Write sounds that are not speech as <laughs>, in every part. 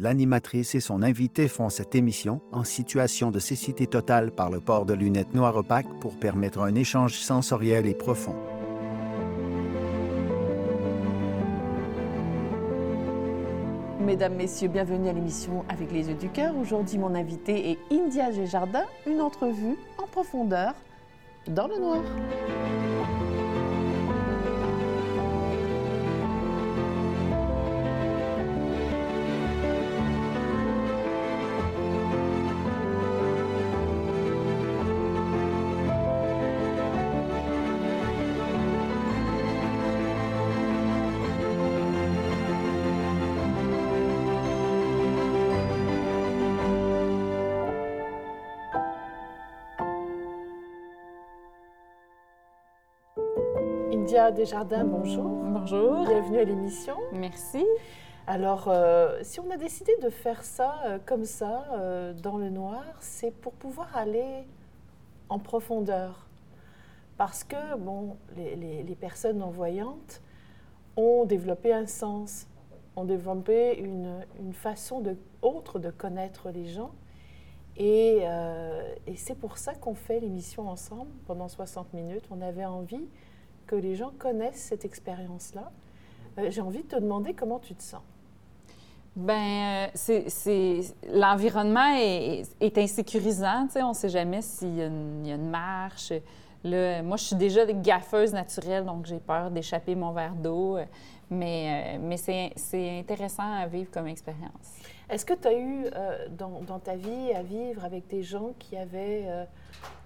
l'animatrice et son invité font cette émission en situation de cécité totale par le port de lunettes noires opaques pour permettre un échange sensoriel et profond. Mesdames, Messieurs, bienvenue à l'émission Avec les yeux du cœur. Aujourd'hui, mon invité est India Géjardin, une entrevue en profondeur dans le noir. India Desjardins, bonjour. Bonjour. Bienvenue à l'émission. Merci. Alors, euh, si on a décidé de faire ça euh, comme ça, euh, dans le noir, c'est pour pouvoir aller en profondeur. Parce que, bon, les, les- les personnes non-voyantes ont développé un sens, ont développé une, une façon de, autre de connaître les gens. Et, et c'est pour ça qu'on fait l'émission ensemble pendant 60 minutes. On avait envie que les gens connaissent cette expérience-là. Euh, J'ai envie de te demander comment tu te sens. Ben, euh, c'est, l'environnement est, est insécurisant. Tu sais, on ne sait jamais s'il y a une, marche. Là, moi, je suis déjà gaffeuse naturelle, donc j'ai peur d'échapper mon verre d'eau. Mais, euh, mais c'est, intéressant à vivre comme expérience. Est-ce que tu as eu euh, dans, dans ta vie à vivre avec des gens qui avaient euh,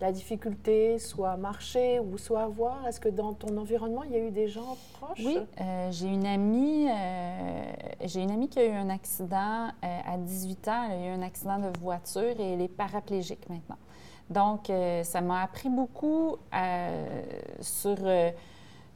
la difficulté soit à marcher ou soit à voir? Est-ce que dans ton environnement, il y a eu des gens proches? Oui, euh, j'ai une amie, j'ai une amie qui a eu un accident à 18 ans. Elle a eu un accident de voiture et elle est paraplégique maintenant. Donc, ça m'a appris beaucoup sur,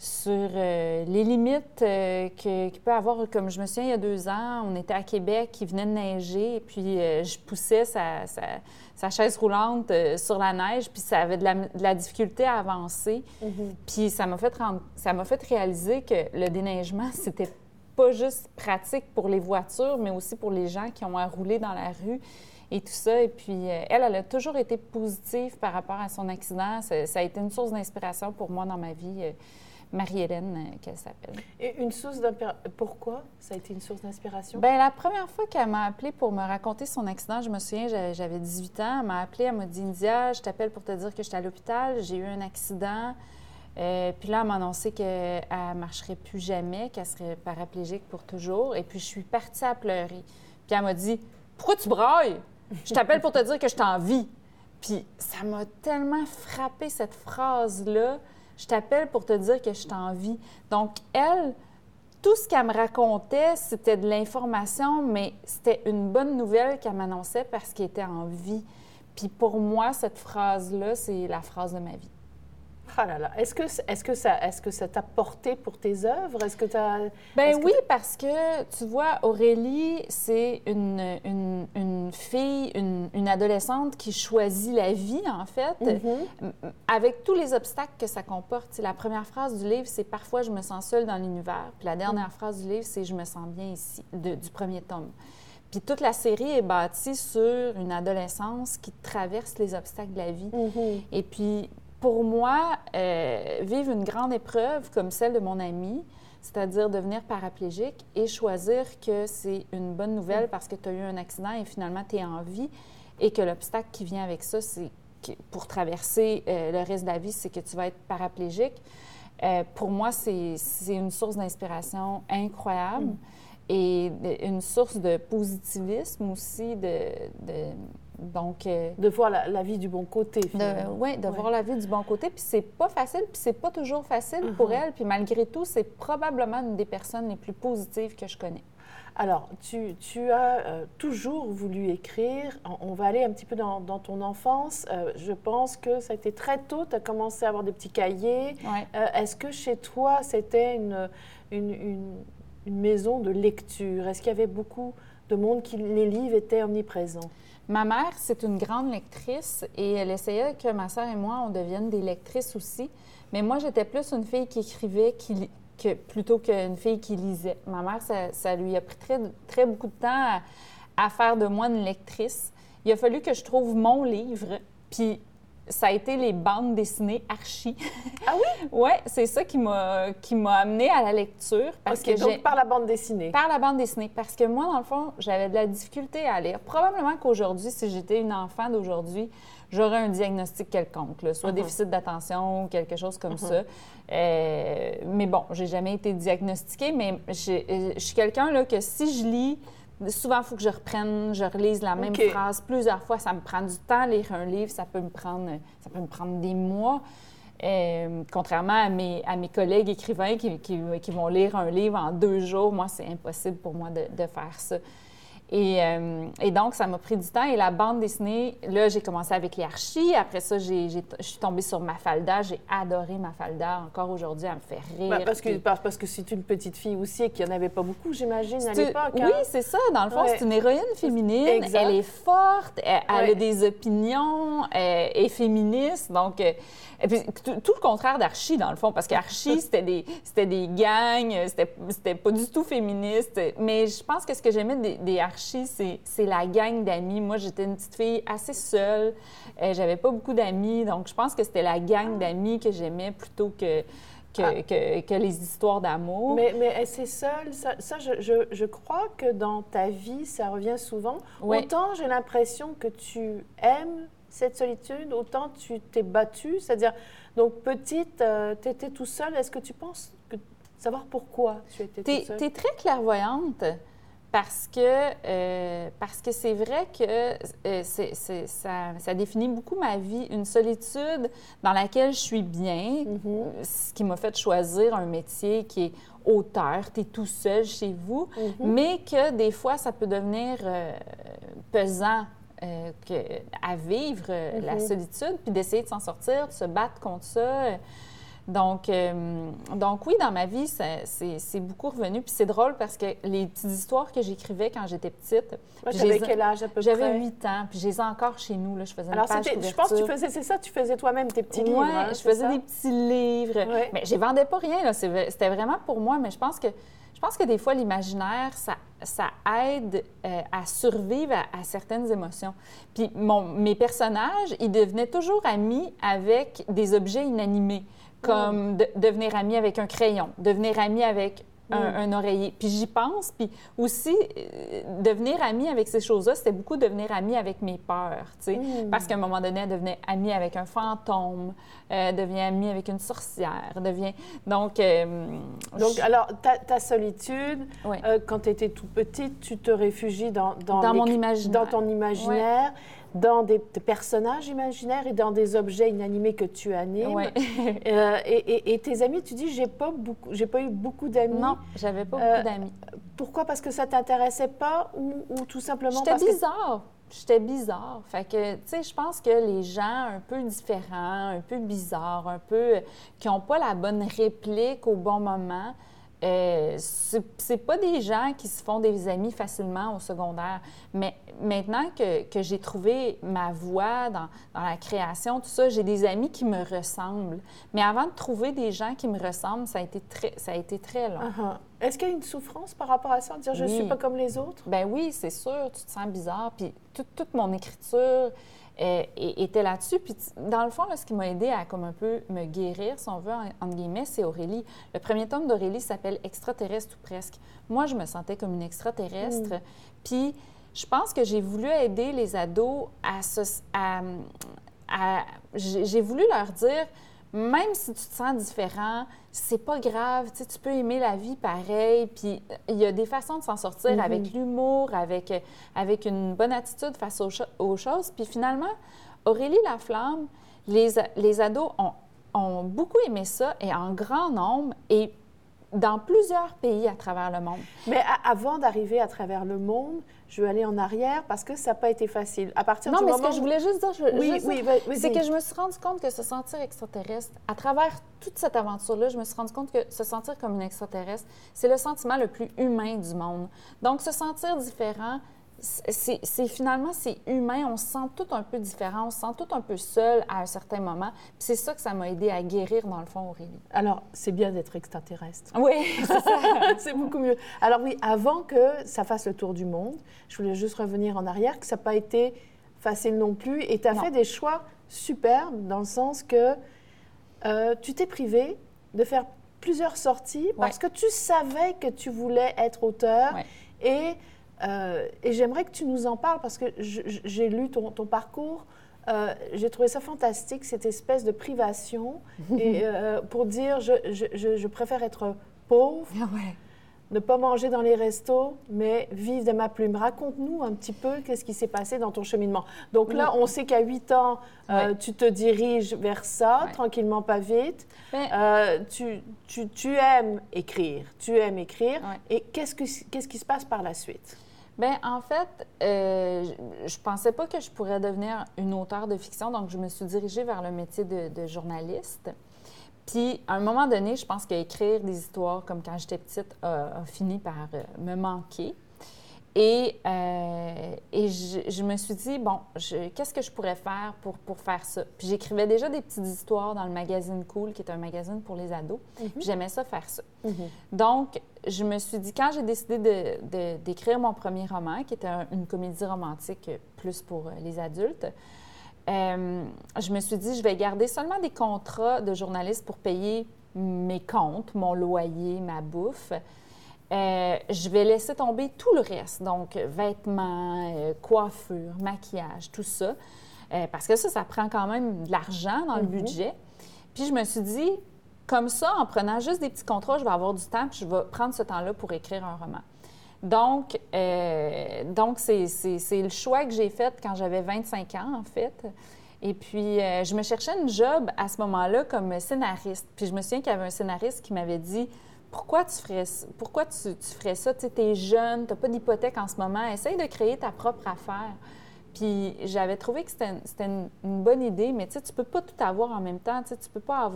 sur euh, les limites euh, que- qu'il peut avoir. Comme je me souviens, il y a deux ans, on était à Québec, il venait de neiger, et puis euh, je poussais sa, sa- sa chaise roulante sur la neige, puis ça avait de la, de la difficulté à avancer. Mhm. Puis ça m'a fait, ça m'a fait réaliser que le déneigement, c'était pas juste pratique pour les voitures, mais aussi pour les gens qui ont à rouler dans la rue et tout ça. Et puis, elle, elle a toujours été positive par rapport à son accident. Ça, ça a été une source d'inspiration pour moi dans ma vie. Marie-Hélène, euh, qu'elle s'appelle. Et une source d'impé- Pourquoi ça a été une source d'inspiration? Bien, la première fois qu'elle m'a appelée pour me raconter son accident, je me souviens, j'avais- j'avais 18 ans, elle m'a appelée, elle m'a dit India, je t'appelle pour te dire que j'étais à l'hôpital, j'ai eu un accident. Euh, puis là, elle m'a annoncé qu'elle ne marcherait plus jamais, qu'elle serait paraplégique pour toujours. Et puis, je suis partie à pleurer. Puis elle m'a dit Pourquoi tu brailles? Je t'appelle pour te dire que je t'en vis. Puis ça m'a tellement frappé cette phrase-là. Je t'appelle pour te dire que je t'en vis. Donc, elle, tout ce qu'elle me racontait, c'était de l'information, mais c'était une bonne nouvelle qu'elle m'annonçait parce qu'elle était en vie. Puis pour moi, cette phrase-là, c'est la phrase de ma vie. Ah là là. Est-ce que, est-ce que ça est-ce que ça t'a porté pour tes œuvres? Est-ce que. Ben oui, parce que tu vois, Aurélie, c'est une, une, une fille, une, une adolescente qui choisit la vie, en fait, Mhm. avec tous les obstacles que ça comporte. La première phrase du livre, c'est Parfois je me sens seule dans l'univers. Puis la dernière phrase du livre, c'est Je me sens bien ici, de- du premier tome. Puis toute la série est bâtie sur une adolescence qui traverse les obstacles de la vie. Mhm. Et puis, pour moi, euh, vivre une grande épreuve comme celle de mon ami, c'est-à-dire devenir paraplégique et choisir que c'est une bonne nouvelle parce que tu as eu un accident et finalement tu es en vie et que l'obstacle qui vient avec ça, c'est que pour traverser euh, le reste de la vie, c'est que tu vas être paraplégique. Euh, pour moi, c'est une source d'inspiration incroyable et de- une source de positivisme aussi. De, de- donc, euh, De voir la, la vie du bon côté. finalement. ouais, de Ouais. voir la vie du bon côté. Puis c'est pas facile, puis c'est pas toujours facile pour Mhm. elle. Puis malgré tout, c'est probablement une des personnes les plus positives que je connais. Alors, tu, tu as euh, toujours voulu écrire. On, on va aller un petit peu dans, dans ton enfance. Euh, je pense que ça a été très tôt. Tu as commencé à avoir des petits cahiers. Ouais. Euh, Est-ce que chez toi, c'était une, une, une- une maison de lecture? Est-ce qu'il y avait beaucoup de monde qui les livres étaient omniprésents? Ma mère, c'est une grande lectrice et elle essayait que ma sœur et moi, on devienne des lectrices aussi. Mais moi, j'étais plus une fille qui écrivait que, plutôt qu'une fille qui lisait. Ma mère, ça, ça lui a pris très, très beaucoup de temps à, à faire de moi une lectrice. Il a fallu que je trouve mon livre, puis ça a été les bandes dessinées Archie. Ah oui? <laughs> oui, c'est ça qui m'a qui m'a amené à la lecture parce que donc par la bande dessinée. Par la bande dessinée parce que moi dans le fond, j'avais de la difficulté à lire. Probablement qu'aujourd'hui si j'étais une enfant d'aujourd'hui, j'aurais un diagnostic quelconque, soit uh-huh. déficit d'attention ou quelque chose comme uh-huh. ça. Euh, mais bon, j'ai jamais été diagnostiquée, mais je suis quelqu'un là que si je lis Souvent, il faut que je reprenne, je relise la même phrase plusieurs fois. Ça me prend du temps à lire un livre. Ça peut me prendre, ça peut me prendre des mois. Euh, contrairement à mes, à mes collègues écrivains qui, qui, vont lire un livre en deux jours, moi, c'est impossible pour moi de, de faire ça. Euh, et, donc, ça m'a pris du temps. Et la bande dessinée, là, j'ai commencé avec les archis. Après ça, je suis tombée sur Mafalda. J'ai adoré Mafalda. Encore aujourd'hui, elle me fait rire. Ben, parce, que, parce que c'est une petite fille aussi et qu'il n'y en avait pas beaucoup, j'imagine, à l'époque. Oui, hein? c'est ça. Dans le fond, c'est une héroïne féminine. Elle est forte, elle, a des opinions, elle est féministe. Donc, euh, et puis, tout, le contraire d'Archie, dans le fond, parce qu'Archie, <laughs> c'était des, des gangs, c'était, pas du tout féministe. Mais je pense que ce que j'aimais des, des Archie, c'est, la gang d'amis. Moi, j'étais une petite fille assez seule. Euh, j'avais pas beaucoup d'amis. Donc, je pense que c'était la gang d'amis que j'aimais plutôt que. Que, ah. que, que, les histoires d'amour. Mais, mais c'est seul, ça, ça je, je, je, crois que dans ta vie, ça revient souvent. Autant j'ai l'impression que tu aimes cette solitude, autant tu t'es battue. C'est-à-dire, donc petite, euh, tu étais tout seul. Est-ce que tu penses que, savoir pourquoi tu étais tout seul? Tu es très clairvoyante parce que euh, parce que c'est vrai que euh, c'est, ça, ça, définit beaucoup ma vie, une solitude dans laquelle je suis bien, mm-hmm. ce qui m'a fait choisir un métier qui est auteur, tu es tout seul chez vous, mm-hmm. mais que des fois ça peut devenir pesant euh, à vivre euh, la mm-hmm. solitude, puis d'essayer de s'en sortir, de se battre contre ça. Donc, euh, donc oui, dans ma vie, c'est beaucoup revenu. Puis c'est drôle parce que les petites histoires que j'écrivais quand j'étais petite... J'avais quel âge à peu près? J'avais 8 ans, puis je les ai encore chez nous. Là. Je faisais une Alors, page je pense que tu faisais, c'est ça, tu faisais toi-même tes petits livres. Oui, hein, je faisais des petits livres. Mais je vendais pas rien, C'était vraiment pour moi, mais je pense que je pense que des fois, l'imaginaire, ça, ça, aide euh, à survivre à, certaines émotions. Puis mon, mes personnages, ils devenaient toujours amis avec des objets inanimés, comme mm. devenir amis avec un crayon, devenir amis avec Mm. un, oreiller. Puis j'y pense. Puis aussi, euh, devenir amie avec ces choses-là, c'était beaucoup devenir amie avec mes peurs, tu sais. Mm. Parce qu'à un moment donné, elle devenait amie avec un fantôme, euh, devient amie avec une sorcière, devient... Donc... Euh, Donc, alors, ta, solitude, quand tu étais tout petite, tu te réfugies dans... Dans, mon imaginaire. Dans ton imaginaire dans des, personnages imaginaires et dans des objets inanimés que tu animes. <laughs> Euh, et, tes amis, tu dis, j'ai pas beaucoup, j'ai pas eu beaucoup d'amis. Non, j'avais pas beaucoup euh, d'amis. Pourquoi? Parce que ça t'intéressait pas ou, tout simplement J'étais bizarre. J'étais bizarre. Fait que, tu sais, je pense que les gens un peu différents, un peu bizarres, un peu qui n'ont pas la bonne réplique au bon moment, euh, c'est pas des gens qui se font des amis facilement au secondaire. Mais maintenant que, que j'ai trouvé ma voie dans, dans, la création, tout ça, j'ai des amis qui me ressemblent. Mais avant de trouver des gens qui me ressemblent, ça a été très, ça a été très long. Uh-huh. Est-ce qu'il y a une souffrance par rapport à ça, de dire je ne suis pas comme les autres? Ben oui, c'est sûr, tu te sens bizarre. Puis toute, toute mon écriture, euh, était là-dessus. Puis, dans le fond, ce qui m'a aidé à comme un peu me guérir, si on veut, entre guillemets, c'est Aurélie. Le premier tome d'Aurélie s'appelle Extraterrestre ou presque. Moi, je me sentais comme une extraterrestre. Mm. Puis, je pense que j'ai voulu aider les ados à se. à j'ai voulu leur dire même si tu te sens différent, c'est pas grave. Tu, sais, tu peux aimer la vie pareil. Puis il y a des façons de s'en sortir mm-hmm. avec l'humour, avec, avec une bonne attitude face aux, aux, choses. Puis finalement, Aurélie Laflamme, les, les ados ont, ont beaucoup aimé ça et en grand nombre. Et dans plusieurs pays à travers le monde. Mais avant d'arriver à travers le monde, je veux aller en arrière parce que ça n'a pas été facile. À partir non, du mais moment ce que je voulais juste dire, oui, oui, c'est que je me suis rendu compte que se sentir extraterrestre, à travers toute cette aventure-là, je me suis rendu compte que se sentir comme une extraterrestre, c'est le sentiment le plus humain du monde. Donc, se sentir différent, c'est finalement, c'est humain. On se sent tout un peu différent, on se sent tout un peu seul à un certain moment. C'est ça que ça m'a aidé à guérir, dans le fond, Aurélie. Alors, c'est bien d'être extraterrestre. Oui, <laughs> c'est ça. <laughs> c'est beaucoup mieux. Alors oui, avant que ça fasse le tour du monde, je voulais juste revenir en arrière, que ça n'a pas été facile non plus. Et tu as fait des choix superbes dans le sens que euh, tu t'es privé de faire plusieurs sorties parce que tu savais que tu voulais être auteur et euh, et j'aimerais que tu nous en parles parce que j'ai lu ton, parcours. Euh, j'ai trouvé ça fantastique, cette espèce de privation. <laughs> et euh, pour dire, je, je, préfère être pauvre, ah ne pas manger dans les restos, mais vivre de ma plume. Raconte-nous un petit peu qu'est-ce qui s'est passé dans ton cheminement. Donc là, on sait qu'à 8 ans, tu te diriges vers ça, tranquillement, pas vite. tu, tu, tu, aimes écrire, tu aimes écrire. Et qu'est-ce, que, qu'est-ce qui se passe par la suite? Bien, en fait, euh, je pensais pas que je pourrais devenir une auteure de fiction, donc je me suis dirigée vers le métier de, journaliste. Puis, à un moment donné, je pense qu'écrire des histoires comme quand j'étais petite a, fini par euh, me manquer. Et, euh, et je, me suis dit, bon, qu'est-ce que je pourrais faire pour, pour faire ça? Puis j'écrivais déjà des petites histoires dans le magazine Cool, qui est un magazine pour les ados. Mhm. J'aimais ça faire ça. Mhm. Donc, je me suis dit, quand j'ai décidé d'écrire mon premier roman, qui était une comédie romantique plus pour les adultes, euh, je me suis dit, je vais garder seulement des contrats de journaliste pour payer mes comptes, mon loyer, ma bouffe. Euh, je vais laisser tomber tout le reste, donc vêtements, euh, coiffure, maquillage, tout ça, parce que ça, ça prend quand même de l'argent dans le mhm. budget. Puis je me suis dit, comme ça, en prenant juste des petits contrats, je vais avoir du temps, puis je vais prendre ce temps-là pour écrire un roman. Donc, euh, donc c'est, le choix que j'ai fait quand j'avais 25 ans, en fait. Et puis, euh, je me cherchais une job à ce moment-là comme scénariste. Puis je me souviens qu'il y avait un scénariste qui m'avait dit Pourquoi tu ferais, pourquoi tu, ça? Tu es jeune, tu n'as pas d'hypothèque en ce moment, essaye de créer ta propre affaire. Puis j'avais trouvé que c'était une, bonne idée, mais tu sais, tu peux pas tout avoir en même temps. Tu sais, tu peux pas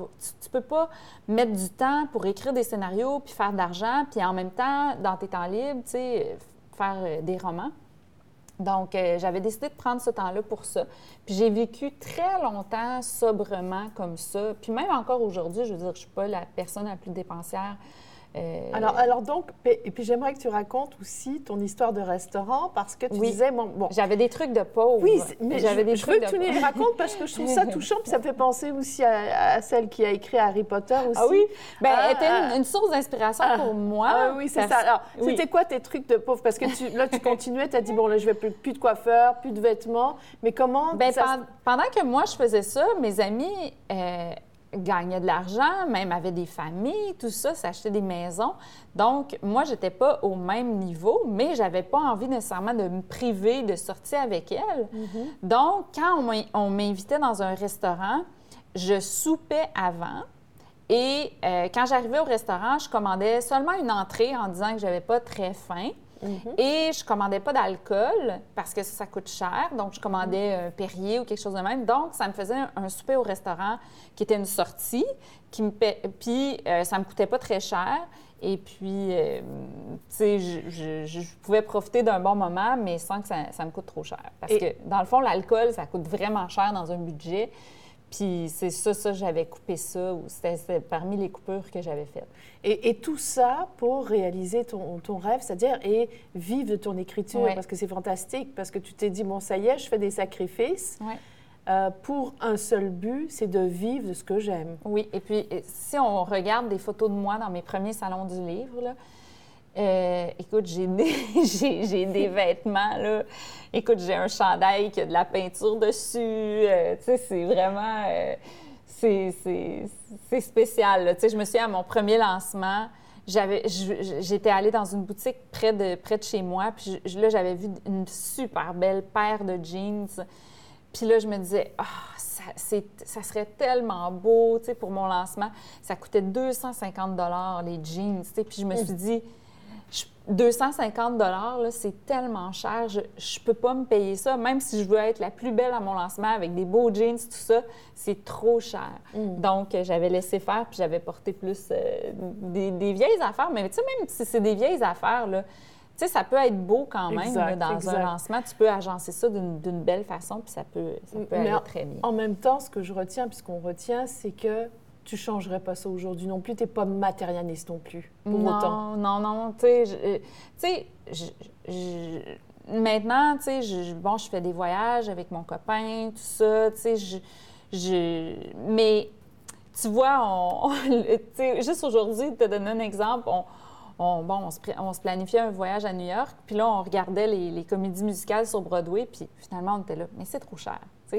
peux pas mettre du temps pour écrire des scénarios puis faire de l'argent, puis en même temps, dans tes temps libres, faire euh, des romans. Donc, euh, j'avais décidé de prendre ce temps-là pour ça. Puis j'ai vécu très longtemps sobrement comme ça. Puis même encore aujourd'hui, je veux dire, je suis pas la personne la plus dépensière euh, alors, alors donc, et puis j'aimerais que tu racontes aussi ton histoire de restaurant parce que tu disais, bon, bon j'avais des trucs de pauvre. Oui, mais j'avais des je trucs veux que tu les racontes parce que je trouve ça touchant, puis ça me fait penser aussi à, celle qui a écrit Harry Potter aussi. Ah oui, ben, elle était ah, une, source d'inspiration ah. pour moi. Ah oui, c'est ça. Alors, c'était quoi tes trucs de pauvre Parce que tu, là, tu continuais, tu as dit, bon, là, je vais plus, plus de coiffeur, plus de vêtements, mais comment ben, Pendant que moi, je faisais ça, mes amis... Euh, gagnait de l'argent, même avait des familles, tout ça, s'achetait des maisons. Donc, moi, j'étais pas au même niveau, mais j'avais pas envie nécessairement de me priver de sortir avec elle. Mm-hmm. Donc, quand on m'invitait dans un restaurant, je soupais avant. Et euh, quand j'arrivais au restaurant, je commandais seulement une entrée en disant que j'avais pas très faim. Mm-hmm. Et je commandais pas d'alcool parce que ça, coûte cher. Donc, je commandais un Perrier ou quelque chose de même. Donc, ça me faisait un, souper au restaurant qui était une sortie. Qui me Puis, euh, ça me coûtait pas très cher. Et puis, euh, tu sais, je, pouvais profiter d'un bon moment, mais sans que ça, me coûte trop cher. Parce que, dans le fond, l'alcool, ça coûte vraiment cher dans un budget. Puis c'est ça, ça, j'avais coupé ça, ou c'était parmi les coupures que j'avais faites. Et, tout ça pour réaliser ton, ton rêve, c'est-à-dire et vivre de ton écriture, parce que c'est fantastique, parce que tu t'es dit, bon, ça y est, je fais des sacrifices. Euh, pour un seul but, c'est de vivre de ce que j'aime. Oui, et puis si on regarde des photos de moi dans mes premiers salons du livre, là, euh, écoute, j'ai des, <laughs> j'ai, des vêtements, là. Écoute, j'ai un chandail qui a de la peinture dessus. Euh, tu sais, c'est vraiment... Euh, c'est, c'est, spécial, là. Tu sais, je me souviens, à mon premier lancement, j'avais, j'étais allée dans une boutique près de, près de chez moi, puis là, j'avais vu une super belle paire de jeans. Puis là, je me disais, ah, ça, ça, serait tellement beau, tu sais, pour mon lancement. Ça coûtait 250 les jeans, tu sais. Puis je me suis dit 250 dollars, c'est tellement cher. Je ne peux pas me payer ça. Même si je veux être la plus belle à mon lancement avec des beaux jeans, tout ça, c'est trop cher. Mm. Donc, euh, j'avais laissé faire puis j'avais porté plus euh, des, vieilles affaires. Mais tu sais, même si c'est des vieilles affaires, là, sais, ça peut être beau quand même Exact, là, dans exact. un lancement. Tu peux agencer ça d'une belle façon, puis ça peut, ça peut aller en- très bien. En même temps, ce que je retiens, puisqu'on retient, c'est que tu changerais pas ça aujourd'hui non plus. Tu n'es pas matérialiste non plus, pour non, autant. non, non, tu sais, je- euh, tu sais, je- maintenant, tu sais, je, bon, je fais des voyages avec mon copain, tout ça, tu sais, je, je- mais tu vois, on, <laughs> sais, juste aujourd'hui, te donner un exemple, on, on- bon, on se, on planifiait un voyage à New York, puis là, on regardait les, les comédies musicales sur Broadway, puis finalement, on était là, mais c'est trop cher, tu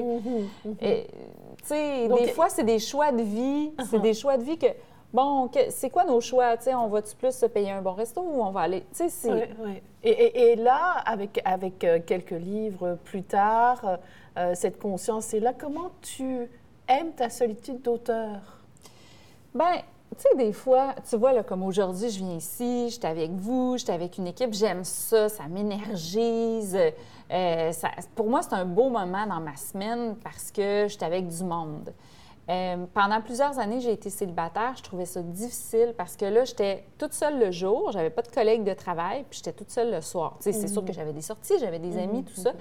sais. Mhm, mhm. Des fois, c'est des choix de vie. C'est Uh-huh. des choix de vie que, bon, que- c'est quoi nos choix? Tu sais, on va-tu plus se payer un bon resto ou on va aller. Tu sais, c'est. Et, et- et là, avec, avec euh, quelques livres plus tard, euh, euh, cette conscience est là. Comment tu aimes ta solitude d'auteur? Ben, tu sais, des fois, tu vois, là, comme aujourd'hui, je viens ici, j'étais avec vous, j'étais avec une équipe, j'aime ça, ça m'énergise. Euh, ça- pour moi, c'est un beau moment dans ma semaine parce que j'étais avec du monde. Euh, pendant plusieurs années, j'ai été célibataire. Je trouvais ça difficile parce que là, j'étais toute seule le jour, j'avais pas de collègues de travail, puis j'étais toute seule le soir. C'est sûr que j'avais des sorties, j'avais des amis, tout ça.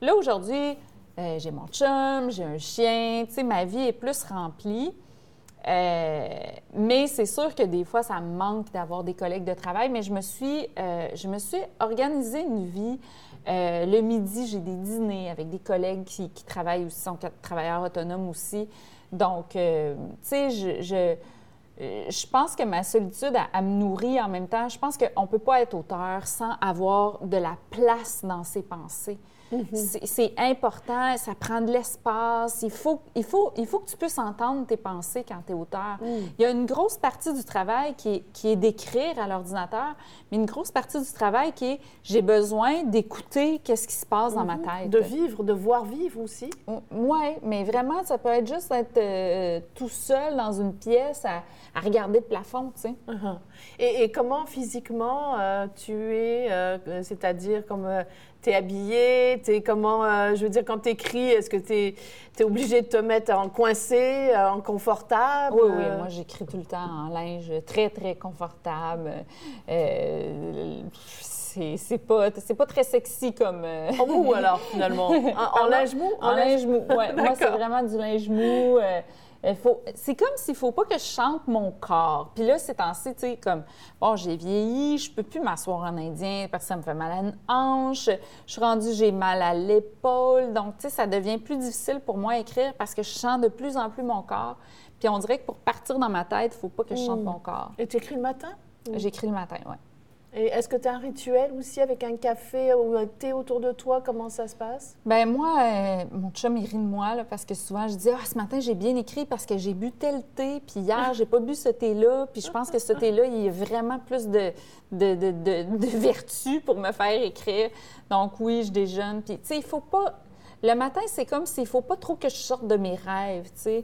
Là, aujourd'hui, euh, j'ai mon chum, j'ai un chien, ma vie est plus remplie. Euh, mais c'est sûr que des fois, ça me manque d'avoir des collègues de travail. Mais je me suis, euh, je me suis organisé une vie. Euh, le midi, j'ai des dîners avec des collègues qui, travaillent aussi, sont travailleurs autonomes aussi. Donc, euh, tu sais, je, je, euh, je pense que ma solitude, elle me nourrit en même temps. Je pense qu'on ne peut pas être auteur sans avoir de la place dans ses pensées. C'est c'est important, ça prend de l'espace. Il faut, il, faut, il faut que tu puisses entendre tes pensées quand tu es auteur. Il y a une grosse partie du travail qui est, qui est d'écrire à l'ordinateur, mais une grosse partie du travail qui est j'ai besoin d'écouter qu'est-ce qui se passe dans ma tête. De vivre, de voir vivre aussi. Oui, mais vraiment, ça peut être juste être euh, tout seul dans une pièce à, à regarder le plafond, tu sais. Et, et comment physiquement euh, tu es, euh, c'est-à-dire comme tu es habillé, t'es comment, euh, je veux dire, quand tu écris, est-ce que tu es, obligé de te mettre en coincé, euh, en confortable? Oui, oui, moi j'écris tout le temps en linge très, très confortable. Euh, c'est c'est pas, c'est pas très sexy comme... euh, En mou alors, finalement? <laughs> En, en linge mou? En linge mou, oui. <laughs> Moi, c'est vraiment du linge mou. euh, faut- c'est comme s'il faut pas que je chante mon corps. Puis là, c'est temps-ci, tu sais, comme, bon, j'ai vieilli, je peux plus m'asseoir en indien parce que ça me fait mal à une hanche. Je suis rendue, j'ai mal à l'épaule. Donc, tu sais, ça devient plus difficile pour moi à écrire parce que je chante de plus en plus mon corps. Puis on dirait que pour partir dans ma tête, il faut pas que je chante Mm. mon corps. Et tu écris le matin? J'écris le matin, oui. Et est-ce que tu as un rituel aussi avec un café ou un thé autour de toi? Comment ça se passe? Ben moi, euh, mon chum, il rit de moi là, parce que souvent, je dis « Ah, ce matin, j'ai bien écrit parce que j'ai bu tel thé, puis hier, <laughs> j'ai pas bu ce thé-là, puis je pense que ce thé-là, il y a vraiment plus de, de, de, de, de vertu pour me faire écrire. Donc oui, je déjeune, puis tu sais, il faut pas... Le matin, c'est comme s'il faut pas trop que je sorte de mes rêves. Si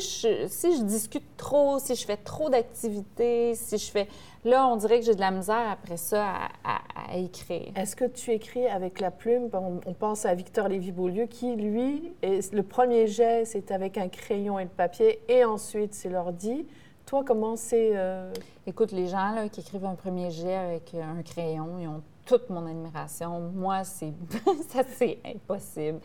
je, si je discute trop, si je fais trop d'activités, si je fais... Là, on dirait que j'ai de la misère après ça à, à- à écrire. Est-ce que tu écris avec la plume? On, on pense à Victor Lévy-Beaulieu qui, lui, est- le premier jet, c'est avec un crayon et le papier, et ensuite, c'est l'ordi. Toi, comment c'est... euh, Écoute, les gens là, qui écrivent un premier jet avec un crayon, ils ont toute mon admiration. Moi, c'est <laughs> ça, c'est impossible.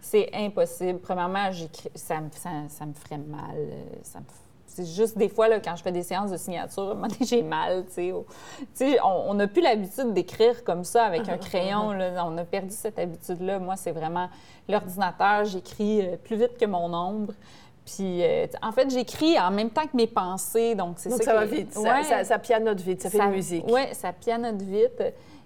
C'est impossible. Premièrement, ça, me- ça, ça me ferait mal. euh, Ça me f- c'est juste des fois, là, quand je fais des séances de signature, j'ai mal. tu sais. au- tu sais, on n'a plus l'habitude d'écrire comme ça avec un crayon. là. On a perdu cette habitude-là. Moi, c'est vraiment l'ordinateur. J'écris euh, plus vite que mon ombre. Puis, euh, en fait, j'écris en même temps que mes pensées. Donc, c'est Donc, ça ça va vite, Ouais. ça, ça pianote vite, ça fait de la musique. Oui, ça pianote vite.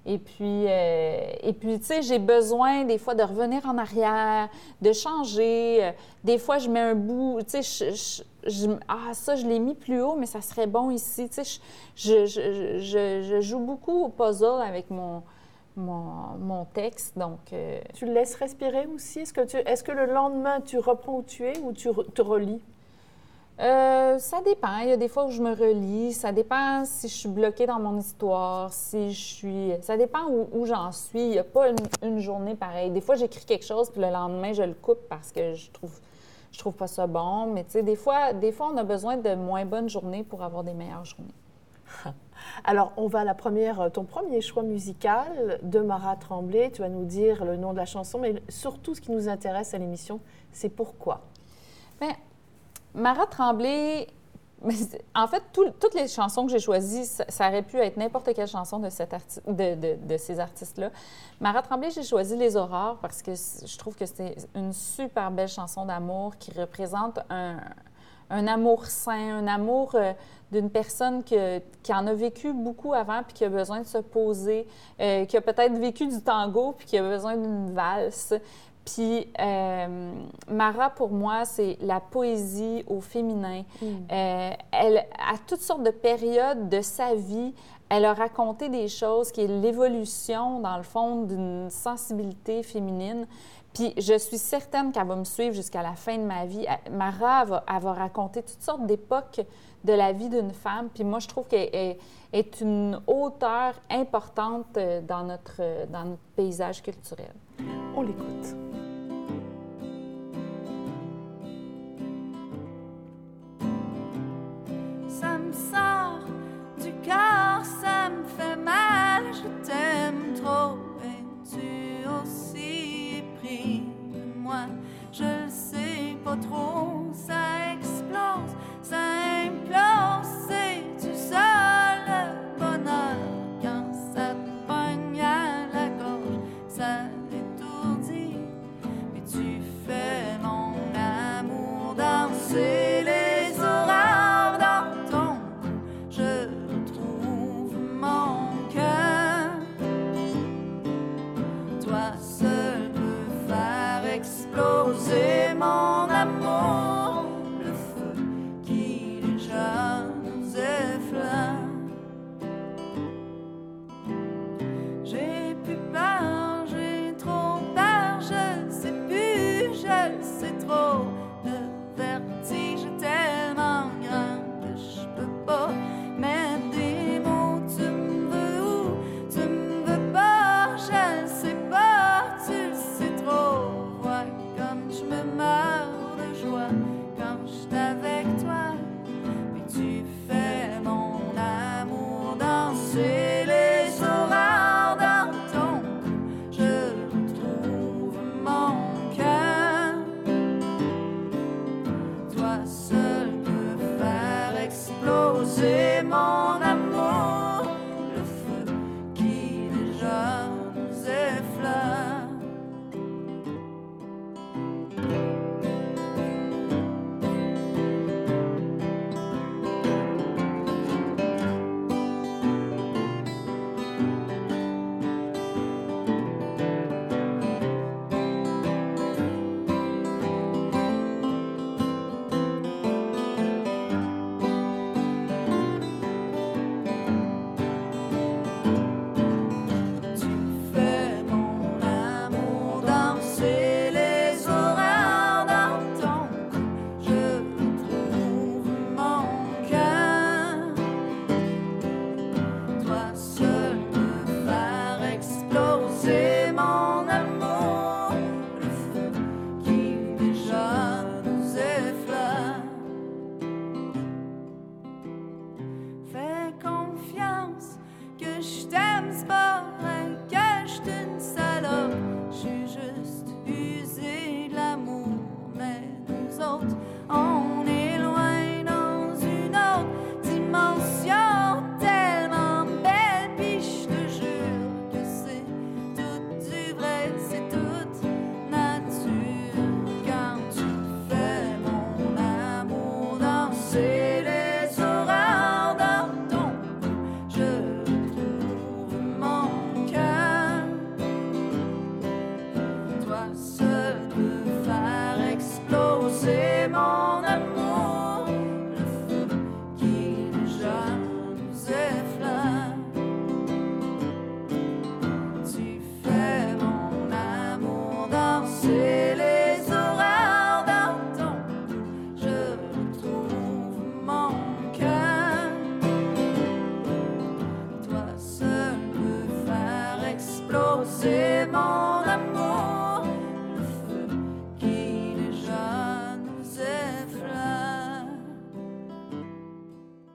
Et puis, euh, et puis tu sais, j'ai besoin des fois de revenir en arrière, de changer. Euh, Des fois, je mets un bout, tu sais, je, ah, ça, je l'ai mis plus haut, mais ça serait bon ici. Tu sais, je, joue beaucoup au puzzle avec mon, mon, mon texte. Donc, euh, Tu le laisses respirer aussi? Est-ce que, tu, est-ce que le lendemain, tu reprends où tu es ou tu te relis? Euh, ça dépend. Il y a des fois où je me relis. Ça dépend si je suis bloquée dans mon histoire, si je suis. Ça dépend où, où j'en suis. Il n'y a pas une, une journée pareille. Des fois, j'écris quelque chose, puis le lendemain, je le coupe parce que je trouve, je trouve pas ça bon. Mais tu sais, des fois, des fois, on a besoin de moins bonnes journées pour avoir des meilleures journées. <laughs> Alors, on va à la première, ton premier choix musical de Marat Tremblay. Tu vas nous dire le nom de la chanson, mais surtout ce qui nous intéresse à l'émission, c'est pourquoi? Bien, Marat Tremblay, en fait, toutes les chansons que j'ai choisies, ça, aurait pu être n'importe quelle chanson de, ces artistes-là. Marat Tremblay, j'ai choisi Les Aurores parce que je trouve que c'est une super belle chanson d'amour qui représente un, amour sain, un amour euh, d'une personne qui en a vécu beaucoup avant puis qui a besoin de se poser, euh, qui a peut-être vécu du tango puis qui a besoin d'une valse. Puis euh, Mara, pour moi, c'est la poésie au féminin. Mm. Euh, elle, à toutes sortes de périodes de sa vie, elle a raconté des choses qui est l'évolution, dans le fond, d'une sensibilité féminine. Puis je suis certaine qu'elle va me suivre jusqu'à la fin de ma vie. Mara va, elle va raconter toutes sortes d'époques de la vie d'une femme. Puis moi, je trouve qu'elle est, une auteure importante euh, dans notre, dans notre paysage culturel. On l'écoute. ça me fait mal, je t'aime trop et tu aussi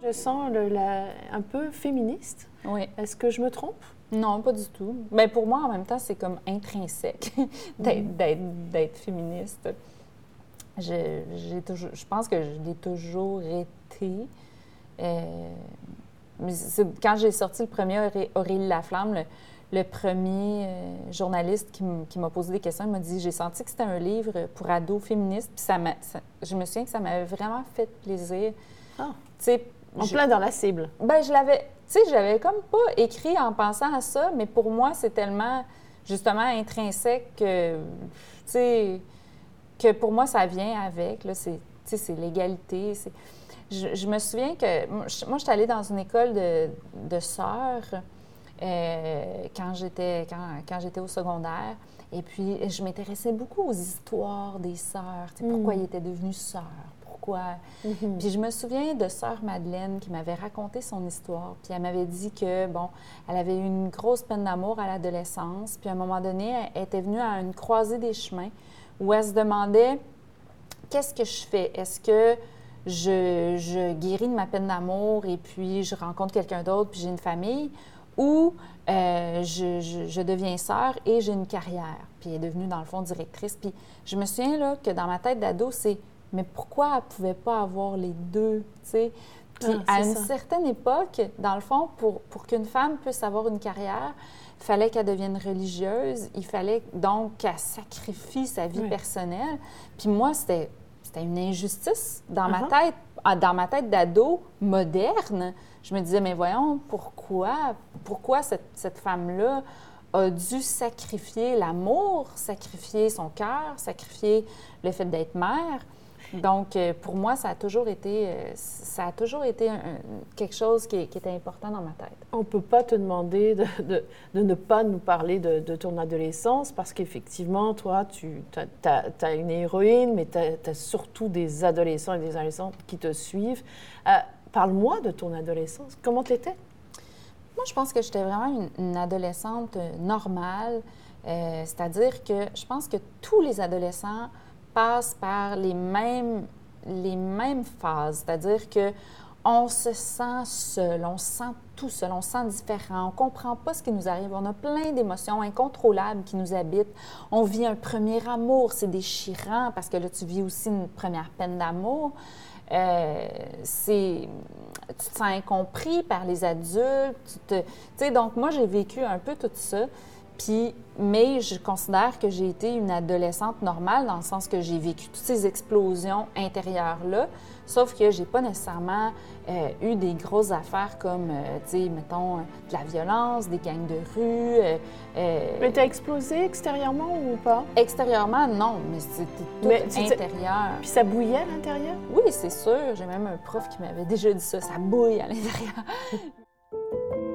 me sens le- la- un peu féministe. Oui. Est-ce que je me trompe? Non, pas du tout. Ben, pour moi, en même temps, c'est comme intrinsèque <laughs> d'être, Mhm. d'être- féministe. Je, j'ai toujours, je pense que je l'ai toujours été. Euh, mais quand j'ai sorti le premier Auré- Aurélie Laflamme, le, le premier euh, journaliste qui, m- qui m'a posé des questions, il m'a dit J'ai senti que c'était un livre pour ados féministes. Puis ça m'a, ça- je me souviens que ça m'avait vraiment fait plaisir. Ah. Tu sais, En je- plein dans la cible. ben, je l'avais. Tu sais, j'avais comme pas écrit en pensant à ça, mais pour moi, c'est tellement, justement, intrinsèque que, tu sais, que pour moi, ça vient avec. Là, c'est, tu sais, c'est l'égalité. c'est- Je, je me souviens que. Moi, je j'étais allée dans une école de, de sœurs euh, quand, j'étais, quand, quand j'étais au secondaire. Et puis, je m'intéressais beaucoup aux histoires des sœurs. Tu sais, Pourquoi Mm. ils étaient devenus sœurs? Pourquoi. Mhm. Puis je me souviens de sœur Madeleine qui m'avait raconté son histoire. Puis elle m'avait dit que, bon, elle avait eu une grosse peine d'amour à l'adolescence. Puis à un moment donné, elle était venue à une croisée des chemins où elle se demandait qu'est-ce que je fais? Est-ce que je, je guéris de ma peine d'amour et puis je rencontre quelqu'un d'autre puis j'ai une famille? Ou euh, je, je- je deviens sœur et j'ai une carrière? Puis elle est devenue, dans le fond, directrice. Puis je me souviens là, que dans ma tête d'ado, c'est mais pourquoi elle ne pouvait pas avoir les deux? tu sais? Puis Ah, à une ça. certaine époque, dans le fond, pour, pour qu'une femme puisse avoir une carrière, il fallait qu'elle devienne religieuse. Il fallait donc qu'elle sacrifie sa vie personnelle. Puis moi, c'était, c'était une injustice dans ma Uh-huh. tête, ah, dans ma tête d'ado moderne. Je me disais, mais voyons, pourquoi, pourquoi cette, cette femme-là a dû sacrifier l'amour, sacrifier son cœur, sacrifier le fait d'être mère? Donc, euh, pour moi, ça a toujours été, euh, ça a toujours été un- un- quelque chose qui, qui était important dans ma tête. On ne peut pas te demander de, de- de ne pas nous parler de, de ton adolescence parce qu'effectivement, toi, tu as, une héroïne, mais tu as, surtout des adolescents et des adolescentes qui te suivent. Euh, Parle-moi de ton adolescence. Comment tu étais? Moi, je pense que j'étais vraiment une, une adolescente normale. Euh, C'est-à-dire que je pense que tous les adolescents passent par les mêmes, les mêmes phases. C'est-à-dire que on se sent seul, on se sent tout seul, on se sent différent, on comprend pas ce qui nous arrive, on a plein d'émotions incontrôlables qui nous habitent. On vit un premier amour, c'est déchirant parce que là, tu vis aussi une première peine d'amour. Euh, tu te sens incompris par les adultes. Tu te, donc moi, j'ai vécu un peu tout ça. Puis, mais je considère que j'ai été une adolescente normale dans le sens que j'ai vécu toutes ces explosions intérieures-là, sauf que j'ai pas nécessairement euh, eu des grosses affaires comme, euh, tu sais, mettons, euh, de la violence, des gangs de rue. euh, euh, Mais tu as explosé extérieurement ou pas? extérieurement, non, mais c'était tout intérieur. Puis ça bouillait à l'intérieur? Oui, c'est sûr. J'ai même un prof qui m'avait déjà dit ça. Ça bouille à l'intérieur. <laughs>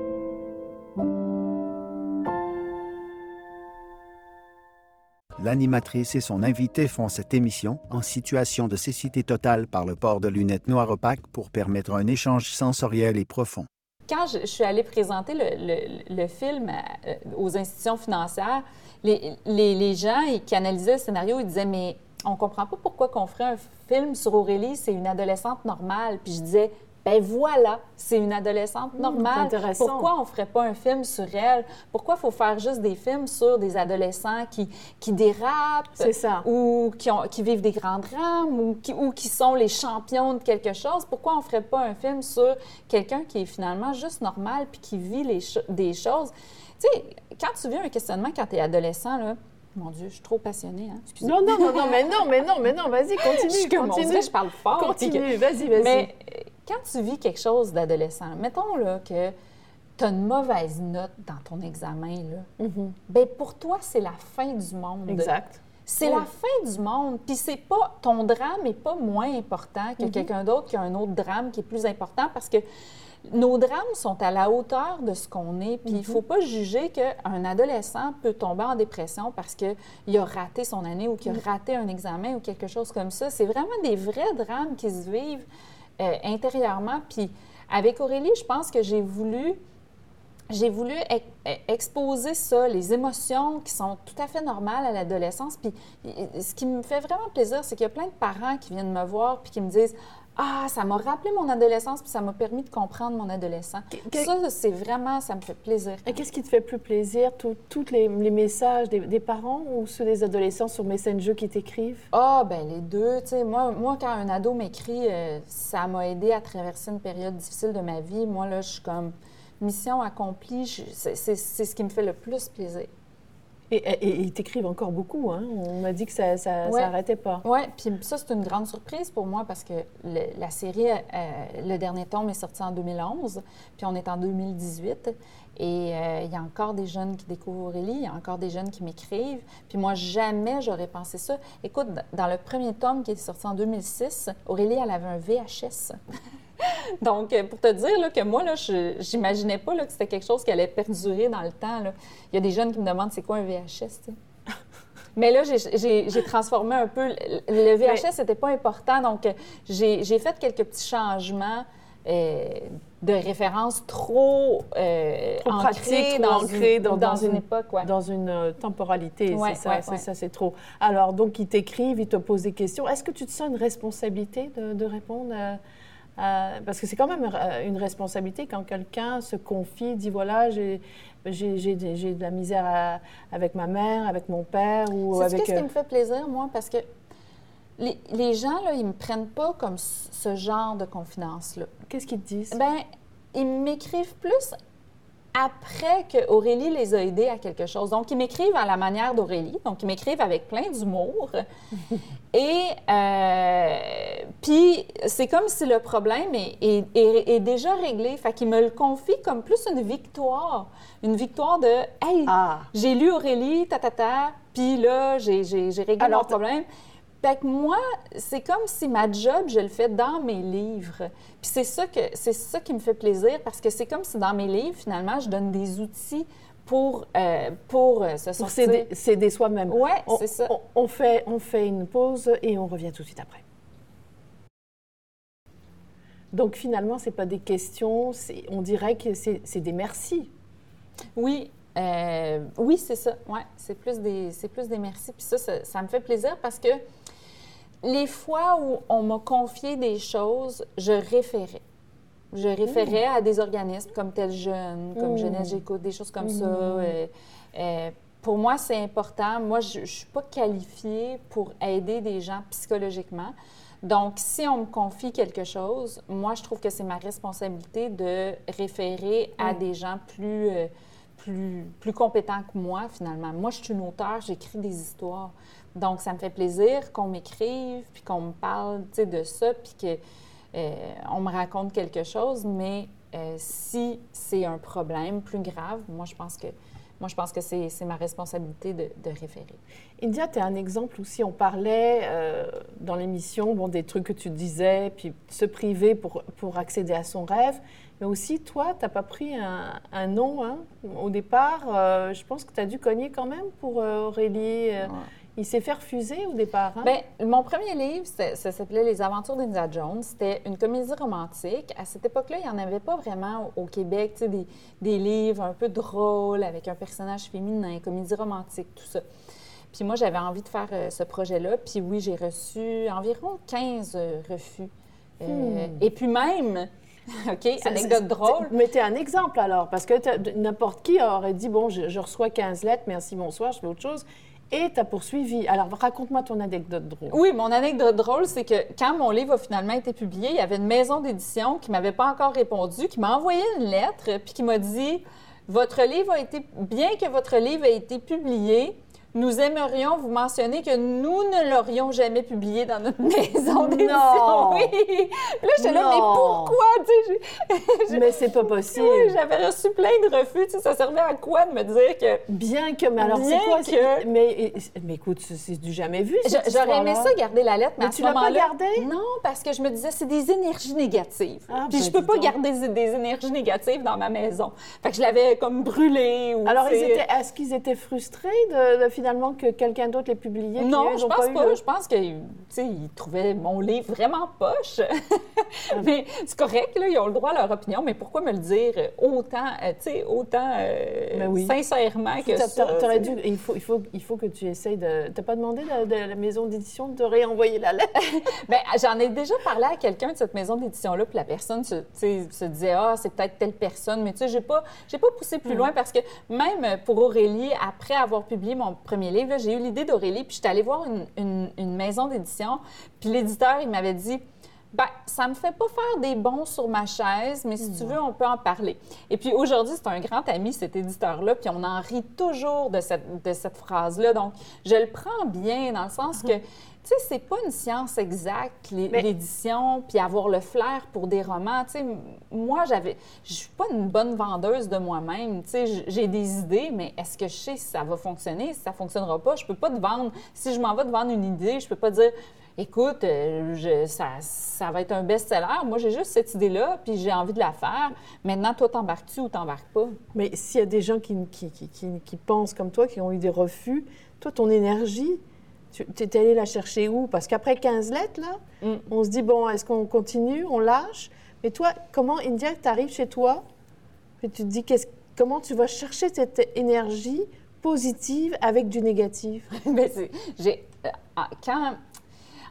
L'animatrice et son invité font cette émission en situation de cécité totale par le port de lunettes noires opaques pour permettre un échange sensoriel et profond. Quand je, suis allée présenter le, film euh, aux institutions financières, les, les- les gens qui analysaient le scénario, ils disaient Mais on comprend pas pourquoi qu'on ferait un film sur Aurélie, c'est une adolescente normale. Puis je disais Ben voilà, c'est une adolescente normale. c'est intéressant. Pourquoi on ferait pas un film sur elle? Pourquoi il faut faire juste des films sur des adolescents qui, qui dérapent? C'est ça. ou qui, ont- qui vivent des grands drames ou qui, ou qui sont les champions de quelque chose, pourquoi on ne ferait pas un film sur quelqu'un qui est finalement juste normal puis qui vit les des choses? Tu sais, quand tu vis un questionnement quand tu es adolescent, là, mon Dieu, je suis trop passionnée. Hein? Non, non, non, non, mais non, mais non, mais non, vas-y, <laughs> je continue, dirait continue. je parle fort. Continue, vas-y, vas-y. mais quand tu vis quelque chose d'adolescent, mettons là, que tu as une mauvaise note dans ton examen, là, Mhm. ben pour toi, c'est la fin du monde. Exact. C'est Oui. la fin du monde. Puis c'est pas ton drame n'est pas moins important que quelqu'un d'autre qui a un autre drame qui est plus important parce que nos drames sont à la hauteur de ce qu'on est. Puis il faut pas juger qu'un adolescent peut tomber en dépression parce qu'il a raté son année ou qu'il a raté un examen ou quelque chose comme ça. C'est vraiment des vrais drames qui se vivent euh, intérieurement. Puis avec Aurélie, je pense que j'ai voulu j'ai voulu ex- exposer ça, les émotions qui sont tout à fait normales à l'adolescence. Puis y- ce qui me fait vraiment plaisir, c'est qu'il y a plein de parents qui viennent me voir puis qui me disent Ah, ça m'a rappelé mon adolescence, puis ça m'a permis de comprendre mon adolescent. que- Ça, c'est vraiment, ça me fait plaisir. Et qu'est-ce qui te fait plus plaisir, tous les, les messages des, des parents ou ceux des adolescents sur Messenger qui t'écrivent? Ah, ben les deux. Tu sais, moi, moi, quand un ado m'écrit, euh, ça m'a aidé à traverser une période difficile de ma vie. Moi, là, je suis comme mission accomplie. C'est ce qui me fait le plus plaisir. Et, ils t'écrivent encore beaucoup, hein? On m'a dit que ça ça, Ouais. ça arrêtait pas. Oui, puis ça, c'est une grande surprise pour moi parce que le- la série, euh, le dernier tome est sorti en 2011, puis on est en 2018. Et euh, il y a encore des jeunes qui découvrent Aurélie, il y a encore des jeunes qui m'écrivent. Puis moi, jamais j'aurais pensé ça. Écoute, dans le premier tome qui est sorti en 2006, Aurélie, elle avait un VHS. <laughs> <laughs> Donc, euh, pour te dire là, que moi, là, je n'imaginais pas là, que c'était quelque chose qui allait perdurer dans le temps. là. Il y a des jeunes qui me demandent c'est quoi un VHS. tu sais? <laughs> Mais là, j'ai- transformé un peu. Le VHS, n'était pas important. Donc, euh, j'ai fait quelques petits changements euh, de référence trop, euh, Trop trop dans, dans- dans dans une époque. Ouais. Dans une temporalité, Ouais, c'est ça, c'est ça, c'est trop. Alors, donc, ils t'écrivent, ils te posent des questions. Est-ce que tu te sens une responsabilité de, de répondre à- à- Parce que c'est quand même euh, une responsabilité quand quelqu'un se confie, dit voilà, j'ai de la misère à- avec ma mère, avec mon père ou C'est ce avec... qui euh, me fait plaisir, moi, parce que les, les gens, là, ils me prennent pas comme ce ce genre de confidence-là. Qu'est-ce qu'ils te disent? Ben, ils m'écrivent plus après que Aurélie les a aidés à quelque chose. Donc, ils m'écrivent à la manière d'Aurélie. Donc, ils m'écrivent avec plein d'humour. <laughs> Et euh, puis, c'est comme si le problème est, est- est- est déjà réglé. Fait qu'ils me le confient comme plus une victoire. Une victoire de « Hey, Ah j'ai lu Aurélie, ta, ta, ta, puis là, j'ai réglé Alors, mon problème. Fait que moi, c'est comme si ma job, je le fais dans mes livres. Puis c'est ça, que, c'est ça qui me fait plaisir parce que c'est comme si dans mes livres, finalement, je donne des outils pour, euh, pour euh, se Pour sortir. s'aider s'aider soi-même. Ouais, On- c'est ça. On, on fait, on fait une pause et on revient tout de suite après. Donc finalement, c'est pas des questions, c'est- on dirait que c'est c'est des merci. Oui, euh, oui, c'est ça. Ouais, c'est plus des, c'est plus des merci. Puis ça, ça, ça me fait plaisir parce que les fois où on m'a confié des choses, je référais. Je référais à des organismes comme Tel Jeune, comme Mm. Jeunesse J'écoute, des choses comme ça. Mm. Euh, euh, pour moi, c'est important. Moi, je ne suis pas qualifiée pour aider des gens psychologiquement. Donc, si on me confie quelque chose, moi, je trouve que c'est ma responsabilité de référer à Mm. des gens plus, euh, plus, plus compétents que moi, finalement. Moi, je suis une auteure, j'écris des histoires. Donc, ça me fait plaisir qu'on m'écrive, puis qu'on me parle de ça, puis qu'on me raconte quelque chose. Mais euh, si c'est un problème plus grave, moi, je pense que, moi, je pense que c'est c'est ma responsabilité de, de référer. India, tu es un exemple où si on parlait euh, dans l'émission bon, des trucs que tu disais, puis se priver pour, pour accéder à son rêve, mais aussi toi, tu n'as pas pris un, un nom hein. au départ. euh, je pense que tu as dû cogner quand même pour euh, Aurélie. euh, Il s'est fait refuser au départ. hein? Bien, mon premier livre, ça s'appelait Les Aventures d'India Jones. C'était une comédie romantique. À cette époque-là, il n'y en avait pas vraiment au au Québec, tu sais, des, des livres un peu drôles avec un personnage féminin, comédie romantique, tout ça. Puis moi, j'avais envie de faire euh, ce projet-là. Puis oui, j'ai reçu environ 15 euh, refus. Euh, Et puis même, <laughs> OK, anecdote drôle. es un exemple alors, parce que n'importe qui aurait dit bon, je, je reçois 15 lettres, merci, bonsoir, je fais autre chose. Et tu as poursuivi. Alors, raconte-moi ton anecdote drôle. Oui, mon anecdote drôle, c'est que quand mon livre a finalement été publié, il y avait une maison d'édition qui m'avait pas encore répondu, qui m'a envoyé une lettre, puis qui m'a dit Votre livre a été, bien que votre livre ait été publié, nous aimerions vous mentionner que nous ne l'aurions jamais publié dans notre <laughs> maison d'édition. Non! Oui. Puis là, j'étais là, mais pourquoi? Tu sais, <laughs> j'ai- Mais c'est pas possible. oui, j'avais reçu plein de refus. Ça servait à quoi de me dire que Bien que, mais alors Bien c'est quoi que- mais, mais écoute, c'est du jamais vu. Je- J'aurais aimé ça garder la lettre, mais, Mais à tu l'as pas gardée? Non, parce que je me disais, c'est des énergies négatives. Ah, Puis ben, je peux pas donc. garder des, des énergies négatives dans ma maison. Fait que je l'avais comme brûlée. Ou, Alors, est-ce qu'ils étaient frustrés de, de finalement que quelqu'un d'autre l'ait publié? Non, eux, je pense eu pas. le- Je pense qu'ils trouvaient mon livre vraiment poche. <laughs> mais c'est correct, là, ils ont le droit à leur opinion, mais pourquoi me le dire autant, euh, autant euh, Ben oui. sincèrement que ça? T'aurais dû, il faut, il, faut, il faut que tu essayes de... T'as pas demandé de, de la maison d'édition de te réenvoyer la lettre? <laughs> Ben, j'en ai déjà parlé à quelqu'un de cette maison d'édition-là, puis la personne se, se disait Ah, c'est peut-être telle personne, mais tu sais, j'ai pas, pas poussé plus loin parce que même pour Aurélie, après avoir publié mon premier livre, j'ai eu l'idée d'Aurélie, puis j'étais allée voir une, une- une maison d'édition, puis l'éditeur, il m'avait dit ben, ça me fait pas faire des bons sur ma chaise, mais si tu veux, on peut en parler. Et puis aujourd'hui, c'est un grand ami, cet éditeur-là, puis on en rit toujours de cette, de cette phrase-là. Donc, je le prends bien dans le sens que, <laughs> tu sais, c'est pas une science exacte, Mais- l'édition, puis avoir le flair pour des romans. Tu sais, moi, j'avais, je suis pas une bonne vendeuse de moi-même. Tu sais, j'ai des idées, mais est-ce que je sais si ça va fonctionner, si ça fonctionnera pas? Je peux pas te vendre. Si je m'en vais te vendre une idée, je peux pas dire écoute, euh, je- ça, ça va être un best-seller. Moi, j'ai juste cette idée-là, puis j'ai envie de la faire. Maintenant, toi, t'embarques-tu ou t'embarques pas? Mais s'il y a des gens qui, qui, qui, qui- qui pensent comme toi, qui ont eu des refus, toi, ton énergie, tu es allé la chercher où? Parce qu'après 15 lettres, là, Mm. on se dit, bon, est-ce qu'on continue, on lâche? Mais toi, comment, India, tu arrives chez toi, puis tu te dis, comment tu vas chercher cette énergie positive avec du négatif? <laughs> J'ai euh, ah, quand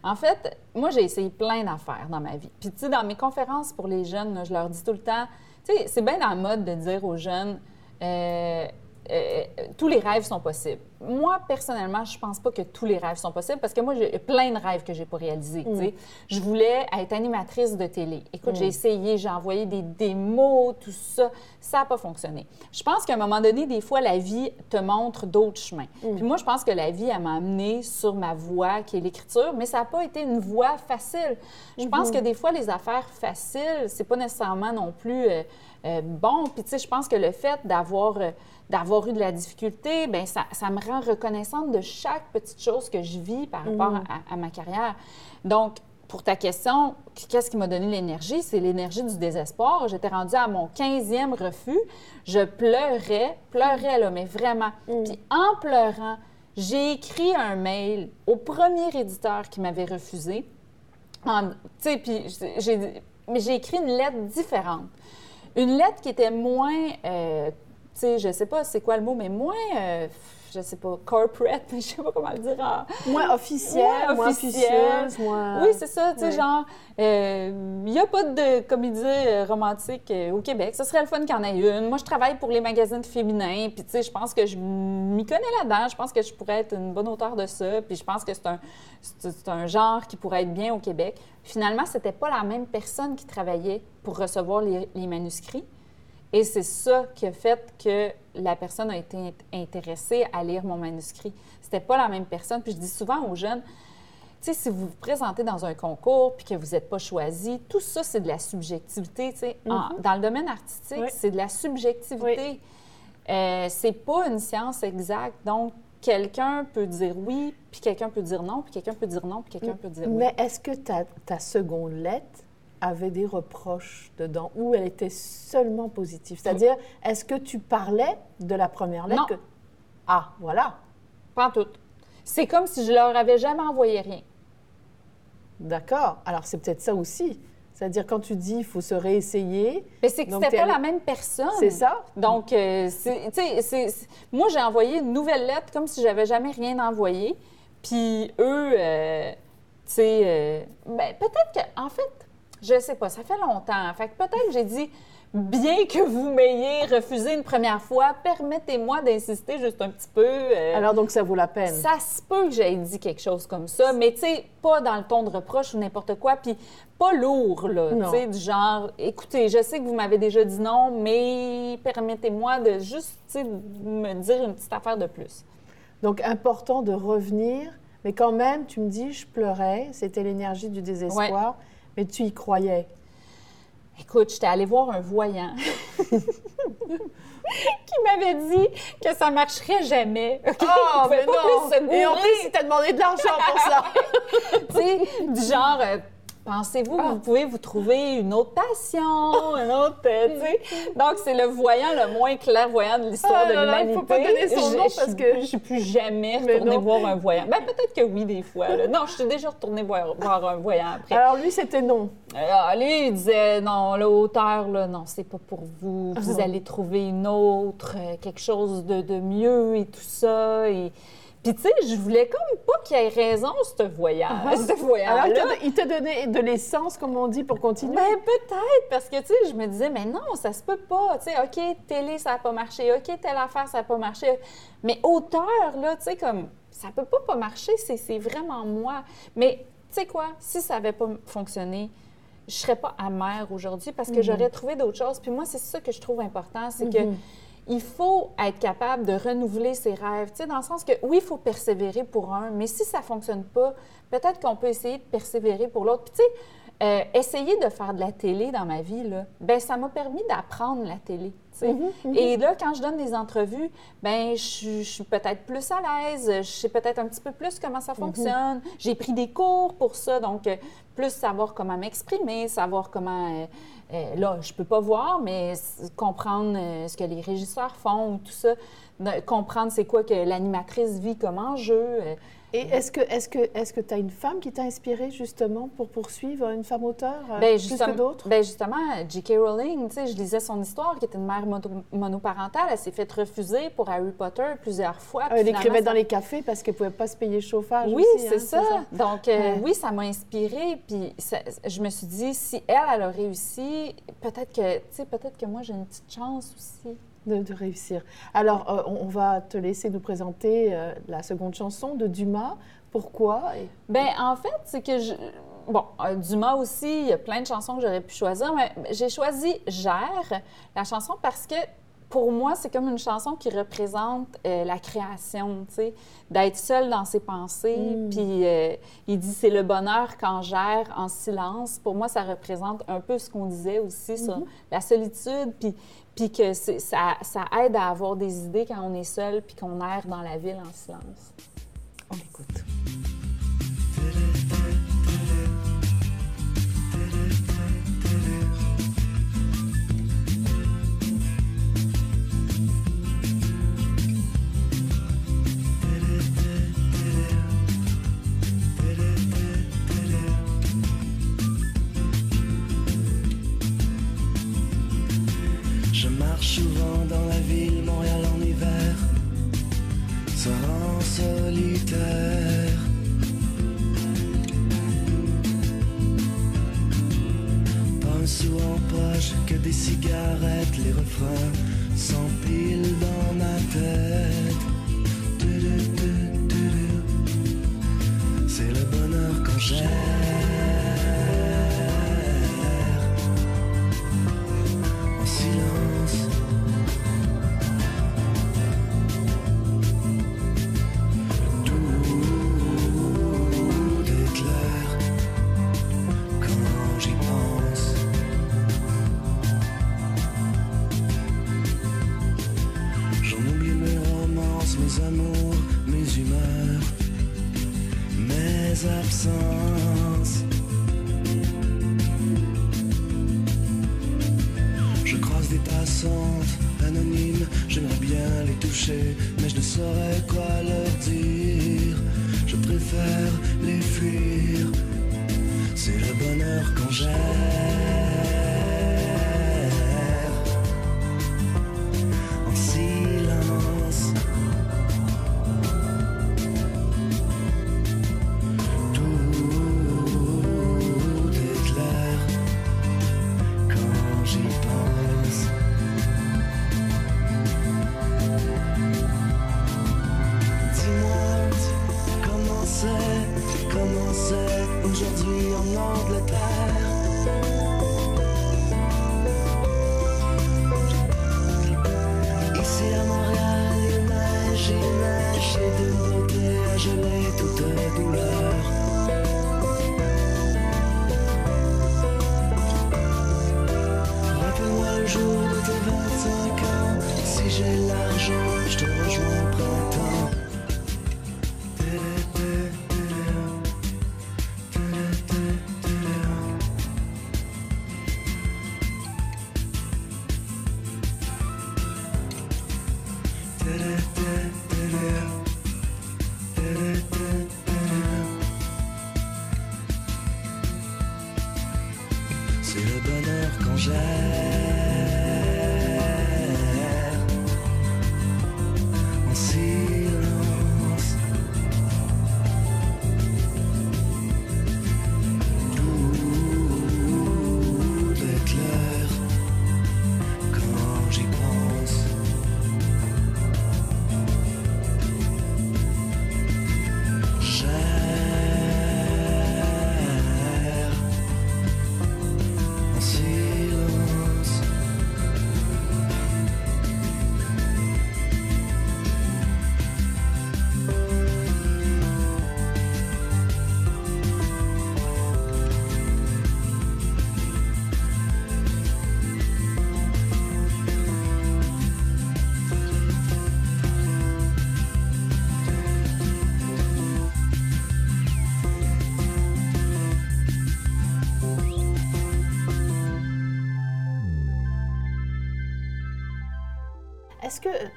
en fait, moi j'ai essayé plein d'affaires dans ma vie. Puis tu sais dans mes conférences pour les jeunes, je leur dis tout le temps, tu sais, c'est bien dans la mode de dire aux jeunes euh, euh, tous les rêves sont possibles. Moi, personnellement, je pense pas que tous les rêves sont possibles parce que moi, j'ai plein de rêves que j'ai pas réalisés. sais. Je voulais être animatrice de télé. Écoute, j'ai essayé, j'ai envoyé des démos, tout ça. Ça n'a pas fonctionné. Je pense qu'à un moment donné, des fois, la vie te montre d'autres chemins. Puis moi, je pense que la vie, elle m'a amenée sur ma voie, qui est l'écriture, mais ça n'a pas été une voie facile. Je pense que des fois, les affaires faciles, c'est pas nécessairement non plus euh, euh, bon. Puis tu sais, je pense que le fait d'avoir euh, d'avoir eu de la difficulté, ben ça, ça me rend reconnaissante de chaque petite chose que je vis par rapport à, à ma carrière. Donc, pour ta question, qu'est-ce qui m'a donné l'énergie? C'est l'énergie du désespoir. J'étais rendue à mon 15e refus. Je pleurais, pleurais là, mais vraiment. Puis en pleurant, j'ai écrit un mail au premier éditeur qui m'avait refusé. En- Tu sais, puis j'ai écrit une lettre différente. Une lettre qui était moins, euh, tu sais, je sais pas c'est quoi le mot, mais moins, euh, je sais pas, corporate, <laughs> je sais pas comment le dire en, Moins officiel, Ouais, moins officiel. officieuse, moins... oui, c'est ça, tu sais, ouais. genre, il n'y a pas de comédie euh, romantique euh, au Québec. Ce serait le fun qu'il y en ait une. Moi, je travaille pour les magazines féminins, puis tu sais, je pense que je m'y connais là-dedans. Je pense que je pourrais être une bonne auteure de ça, puis je pense que c'est un, c'est un genre qui pourrait être bien au Québec. Finalement, c'était pas la même personne qui travaillait pour recevoir les, les manuscrits. Et c'est ça qui a fait que la personne a été int- intéressée à lire mon manuscrit. C'était pas la même personne. Puis je dis souvent aux jeunes, tu sais, si vous vous présentez dans un concours puis que vous n'êtes pas choisi, tout ça, c'est de la subjectivité. tu sais. En- dans le domaine artistique, Oui. c'est de la subjectivité. Euh, c'est pas une science exacte. Donc, quelqu'un peut dire oui, puis quelqu'un peut dire non, puis quelqu'un peut dire non, puis quelqu'un peut dire oui. Mais est-ce que ta, ta seconde lettre avait des reproches dedans ou elle était seulement positive? C'est-à-dire, est-ce que tu parlais de la première lettre? Non. que- Ah, voilà. Pas en tout. C'est comme si je leur avais jamais envoyé rien. D'accord. Alors, c'est peut-être ça aussi. C'est-à-dire, quand tu dis il faut se réessayer, Mais c'est que c'était pas allé- la même personne. c'est ça? Donc, euh, c'est- tu sais, moi, j'ai envoyé une nouvelle lettre comme si j'avais jamais rien envoyé. Puis eux, euh, tu sais, euh, ben, peut-être que, en fait, je sais pas, ça fait longtemps. Fait que peut-être que j'ai dit, bien que vous m'ayez refusé une première fois, permettez-moi d'insister juste un petit peu. euh, Alors, donc, ça vaut la peine. ça se peut que j'aie dit quelque chose comme ça, mais tu sais, pas dans le ton de reproche ou n'importe quoi, puis pas lourd, là, tu sais, du genre, écoutez, je sais que vous m'avez déjà dit non, mais permettez-moi de juste, tu sais, me dire une petite affaire de plus. Donc, important de revenir. Mais quand même, tu me dis, je pleurais, c'était l'énergie du désespoir, mais tu y croyais. Écoute, j'étais allée voir un voyant <laughs> qui m'avait dit que ça marcherait jamais. OK? <laughs> Oh, On mais pas non! plus se Et en plus, il t'a demandé de l'argent pour ça. <laughs> tu sais, du genre, euh, Pensez-vous que Ah. vous pouvez vous trouver une autre passion, une autre, euh, tu sais? <laughs> <laughs> Donc, c'est le voyant le moins clairvoyant de l'histoire Ah de là, il l'humanité. faut pas donner son Je- nom parce que- Je suis plus jamais Mais retournée voir un voyant. Ben, <laughs> peut-être que oui, des fois. là. Non, je suis déjà retournée voir, voir un voyant après. Alors lui, c'était non. Alors, lui, il disait, non, la hauteur, là, non, c'est pas pour vous. Vous Ah. allez trouver une autre, euh, quelque chose de, de mieux et tout ça. Et... Puis, tu sais, je voulais comme pas qu'il ait raison, ce voyant, Ah. <laughs> ce Alors voyant-là. il t'a- il t'a donné de l'essence, comme on dit, pour continuer? Ben, peut-être, parce que, tu sais, je me disais, mais non, ça se peut pas. Tu sais, OK, télé, ça n'a pas marché. OK, telle affaire, ça n'a pas marché. Mais auteur, là, tu sais, comme, ça peut pas pas marcher, c'est c'est vraiment moi. Mais, tu sais quoi, si ça n'avait pas fonctionné, je serais pas amère aujourd'hui parce que j'aurais trouvé d'autres choses. Puis moi, c'est ça que je trouve important, c'est que Mhm. Il faut être capable de renouveler ses rêves. Tu sais, dans le sens que, oui, il faut persévérer pour un, mais si ça ne fonctionne pas, peut-être qu'on peut essayer de persévérer pour l'autre. Tu sais, euh, essayer de faire de la télé dans ma vie, ben ça m'a permis d'apprendre la télé. Sais. Mhm, Et là, quand je donne des entrevues, ben je, suis- je suis peut-être plus à l'aise, je sais peut-être un petit peu plus comment ça fonctionne. J'ai pris des cours pour ça, donc euh, plus savoir comment m'exprimer, savoir comment... euh, euh, là, je peux pas voir, mais comprendre euh, ce que les régisseurs font ou tout ça, comprendre c'est quoi que l'animatrice vit comme enjeu. euh, Et est-ce que est-ce que est-ce que tu as une femme qui t'a inspiré justement pour poursuivre une femme auteur euh, Ben, plus que d'autres? Ben justement, J.K. Rowling, tu sais, je lisais son histoire, qui était une mère mono- monoparentale. Elle s'est fait refuser pour Harry Potter plusieurs fois. Puis Elle écrivait ça- dans les cafés parce qu'elle pouvait pas se payer le chauffage. Oui, aussi, c'est hein, ça. Donc, euh, Ouais. oui, ça m'a inspirée. Puis ça- je me suis dit, si elle, elle a réussi, peut-être que, tu sais, peut-être que moi, j'ai une petite chance aussi. De, de réussir. Alors, euh, on, on va te laisser nous présenter euh, la seconde chanson de Dumas. Pourquoi Et- Ben en fait, c'est que je... Bon, euh, Dumas aussi, il y a plein de chansons que j'aurais pu choisir, mais j'ai choisi Gère, la chanson, parce que pour moi, c'est comme une chanson qui représente euh, la création, tu sais, d'être seul dans ses pensées. Mm. Puis euh, il dit c'est le bonheur quand gère en silence. Pour moi, ça représente un peu ce qu'on disait aussi sur la solitude, puis, puis que ça, ça aide à avoir des idées quand on est seul, puis qu'on erre dans la ville en silence. On écoute. Souvent dans la ville, Montréal en hiver, soir en solitaire. Pas un sou en poche, que des cigarettes, les refrains s'empilent dans ma tête. C'est le bonheur quand j'erre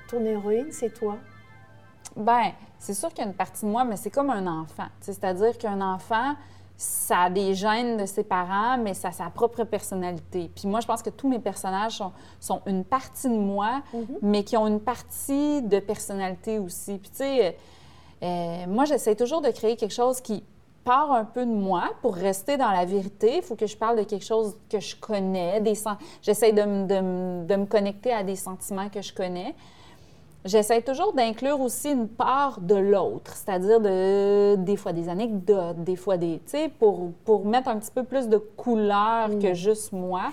ton héroïne, c'est toi? Ben, c'est sûr qu'il y a une partie de moi, mais c'est comme un enfant. C'est-à-dire qu'un enfant, ça a des gènes de ses parents, mais ça a sa propre personnalité. Puis moi, je pense que tous mes personnages sont, sont une partie de moi, mais qui ont une partie de personnalité aussi. Puis tu sais, euh, moi, j'essaie toujours de créer quelque chose qui part un peu de moi pour rester dans la vérité. Il faut que je parle de quelque chose que je connais. Des sen- J'essaie de me connecter à des sentiments que je connais. J'essaie toujours d'inclure aussi une part de l'autre, c'est-à-dire de, des fois des anecdotes, des fois des, tu sais, pour, pour mettre un petit peu plus de couleur que juste moi.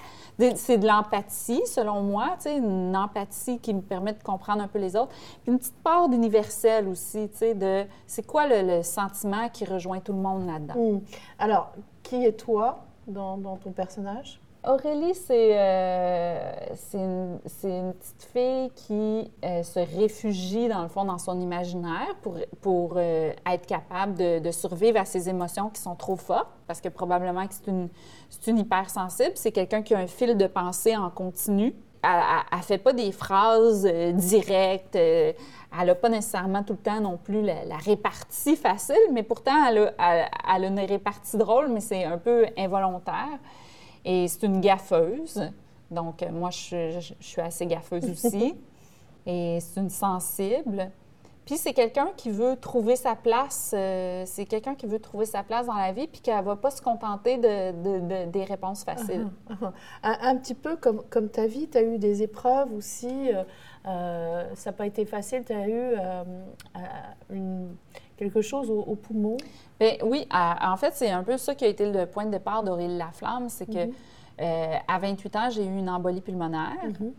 C'est de l'empathie, selon moi, tu sais, une empathie qui me permet de comprendre un peu les autres. Puis une petite part d'universel aussi, tu sais, de c'est quoi le, le sentiment qui rejoint tout le monde là-dedans? Hmm. Alors, qui est toi dans, dans ton personnage? Aurélie, c'est euh, c'est une, petite fille qui euh, se réfugie, dans le fond, dans son imaginaire pour, pour euh, être capable de, survivre à ses émotions qui sont trop fortes, parce que probablement que c'est une, une hypersensible. C'est quelqu'un qui a un fil de pensée en continu. Elle ne fait pas des phrases directes. elle n'a pas nécessairement tout le temps non plus la, la répartie facile, mais pourtant, elle a, elle- elle a une répartie drôle, mais c'est un peu involontaire. Et c'est une gaffeuse. Donc, euh, moi, je, suis- je- je suis assez gaffeuse aussi. <laughs> Et c'est une sensible. Puis c'est quelqu'un qui veut trouver sa place. euh, c'est quelqu'un qui veut trouver sa place dans la vie, puis qui ne va pas se contenter de, de- de- des réponses faciles. <laughs> Un, un petit peu comme, comme ta vie, tu as eu des épreuves aussi. euh, ça n'a pas été facile. Tu as eu euh, une- quelque chose au, au poumon? Ben oui, à- en fait, c'est un peu ça qui a été le point de départ d'Aurélie Laflamme, c'est que Mhm. euh, à 28 ans, j'ai eu une embolie pulmonaire. Mhm.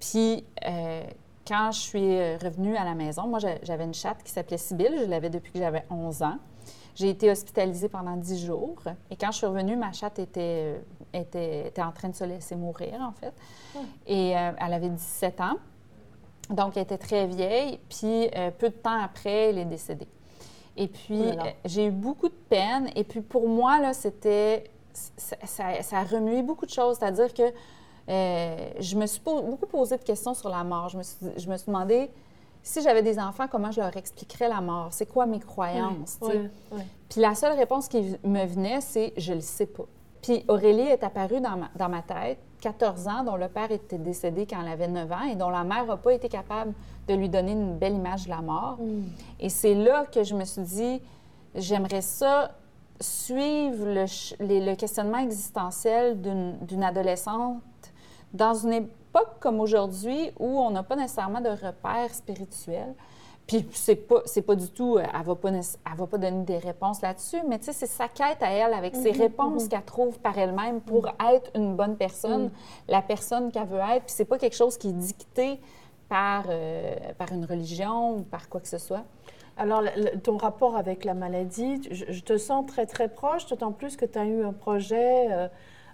Puis euh, quand je suis euh, revenue à la maison, moi j'a- j'avais une chatte qui s'appelait Sibylle, je l'avais depuis que j'avais 11 ans. J'ai été hospitalisée pendant 10 jours. Et quand je suis revenue, ma chatte était, était, était en train de se laisser mourir, en fait. Et euh, elle avait 17 ans. Donc, elle était très vieille. Puis, euh, peu de temps après, elle est décédée. Et puis, j'ai eu beaucoup de peine. Et puis, pour moi, là, c'était... Ça, ça- ça a remué beaucoup de choses. C'est-à-dire que euh, je me suis beaucoup posé de questions sur la mort. Je me suis, je me suis demandé, si j'avais des enfants, comment je leur expliquerais la mort? C'est quoi mes croyances? ouais. Puis la seule réponse qui me venait, c'est je le sais pas. Puis Aurélie est apparue dans ma, dans ma tête, 14 ans, dont le père était décédé quand elle avait 9 ans et dont la mère n'a pas été capable de lui donner une belle image de la mort. Hmm. Et c'est là que je me suis dit, j'aimerais ça suivre le, les- le questionnement existentiel d'une adolescente dans une époque comme aujourd'hui où on n'a pas nécessairement de repères spirituels. Puis c'est pas, c'est pas du tout, euh, elle va pas, elle va pas donner des réponses là-dessus, mais tu sais, c'est sa quête à elle avec ses réponses qu'elle trouve par elle-même pour être une bonne personne, la personne qu'elle veut être. Puis c'est pas quelque chose qui est dicté par, euh, par une religion ou par quoi que ce soit? Alors, ton rapport avec la maladie, je, te sens très, très proche, d'autant plus que tu as eu un projet euh,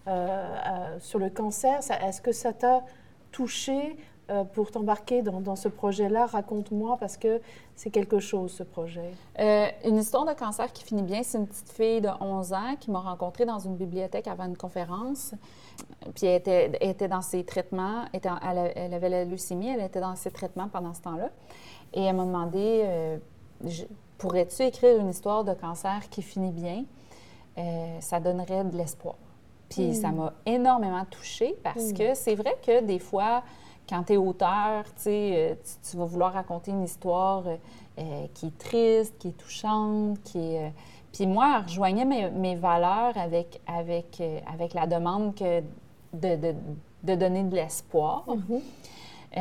euh, sur le cancer. Est-ce que ça t'a touché euh, pour t'embarquer dans, dans ce projet-là? Raconte-moi, parce que c'est quelque chose, ce projet. Euh, une histoire de cancer qui finit bien, c'est une petite fille de 11 ans qui m'a rencontrée dans une bibliothèque avant une conférence. Puis elle était, elle était dans ses traitements, en- elle, avait la leucémie, elle était dans ses traitements pendant ce temps-là. Et elle m'a demandé euh, Pourrais-tu écrire une histoire de cancer qui finit bien? Ça donnerait de l'espoir. Puis ça m'a énormément touchée parce que c'est vrai que des fois, quand tu es auteur, tu, tu, vas vouloir raconter une histoire euh, euh, qui est triste, qui est touchante, qui est... euh, Puis moi, elle rejoignait mes, mes valeurs avec, avec, euh, avec la demande que de, de- de donner de l'espoir. Euh,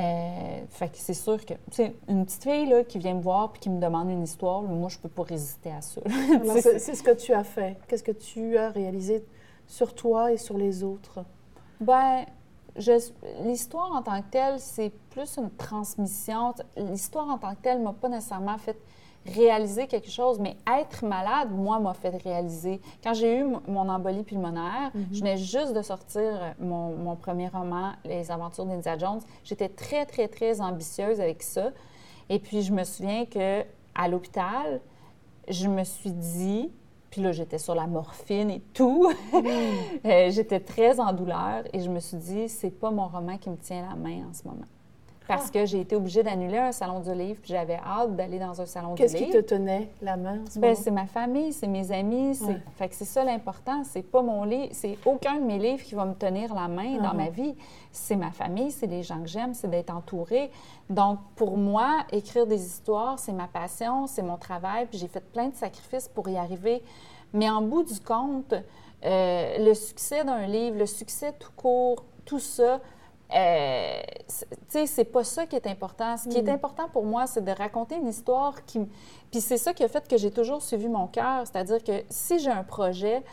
fait que c'est sûr que c'est une petite fille là, qui vient me voir puis qui me demande une histoire, moi je peux pas résister à ça. <laughs> C'est ce que tu as fait? Qu'est-ce que tu as réalisé sur toi et sur les autres? Ben, l'histoire en tant que telle, c'est plus une transmission. L'histoire en tant que telle m'a pas nécessairement fait réaliser quelque chose, mais être malade, moi, m'a fait réaliser. Quand j'ai eu mon embolie pulmonaire, je venais juste de sortir euh, mon, mon premier roman, Les aventures d'Indiana Jones. J'étais très, très, très ambitieuse avec ça. Et puis, je me souviens que à l'hôpital, je me suis dit, puis là, j'étais sur la morphine et tout. <laughs> Euh, j'étais très en douleur et je me suis dit, c'est pas mon roman qui me tient la main en ce moment. Parce Ah. que j'ai été obligée d'annuler un salon du livre, puis j'avais hâte d'aller dans un salon du Qu'est-ce qui livre. te tenait la main ce Ben, c'est ma famille, c'est mes amis, c'est Ouais. fait que c'est ça l'important, c'est pas mon livre, c'est aucun de mes livres qui va me tenir la main dans Mhm. ma vie. C'est ma famille, c'est les gens que j'aime, c'est d'être entourée. Donc pour moi, écrire des histoires, c'est ma passion, c'est mon travail, puis j'ai fait plein de sacrifices pour y arriver. Mais en bout du compte, euh, le succès d'un livre, le succès tout court, tout ça, euh, tu sais, c'est pas ça qui est important. Ce qui est important pour moi, c'est de raconter une histoire qui... Puis c'est ça qui a fait que j'ai toujours suivi mon cœur. C'est-à-dire que si j'ai un projet,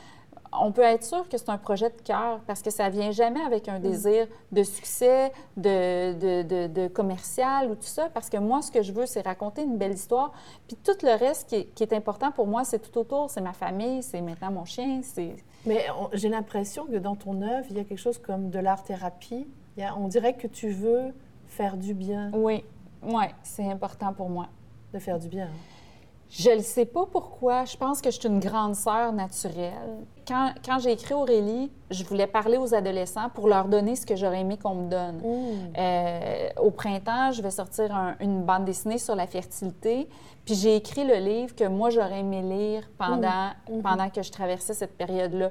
on peut être sûr que c'est un projet de cœur parce que ça vient jamais avec un désir de succès, de, de, de- de commercial ou tout ça. Parce que moi, ce que je veux, c'est raconter une belle histoire. Puis tout le reste qui est, qui est important pour moi, c'est tout autour. C'est ma famille, c'est maintenant mon chien, c'est... Mais j'ai l'impression que dans ton œuvre, il y a quelque chose comme de l'art-thérapie. On dirait que tu veux faire du bien, Oui, oui, c'est important pour moi. de faire du bien. Je ne sais pas pourquoi. Je pense que je suis une grande sœur naturelle. Quand, quand j'ai écrit Aurélie, je voulais parler aux adolescents pour leur donner ce que j'aurais aimé qu'on me donne. Euh, au printemps, je vais sortir un- une bande dessinée sur la fertilité. Puis j'ai écrit le livre que moi, j'aurais aimé lire pendant, pendant que je traversais cette période-là.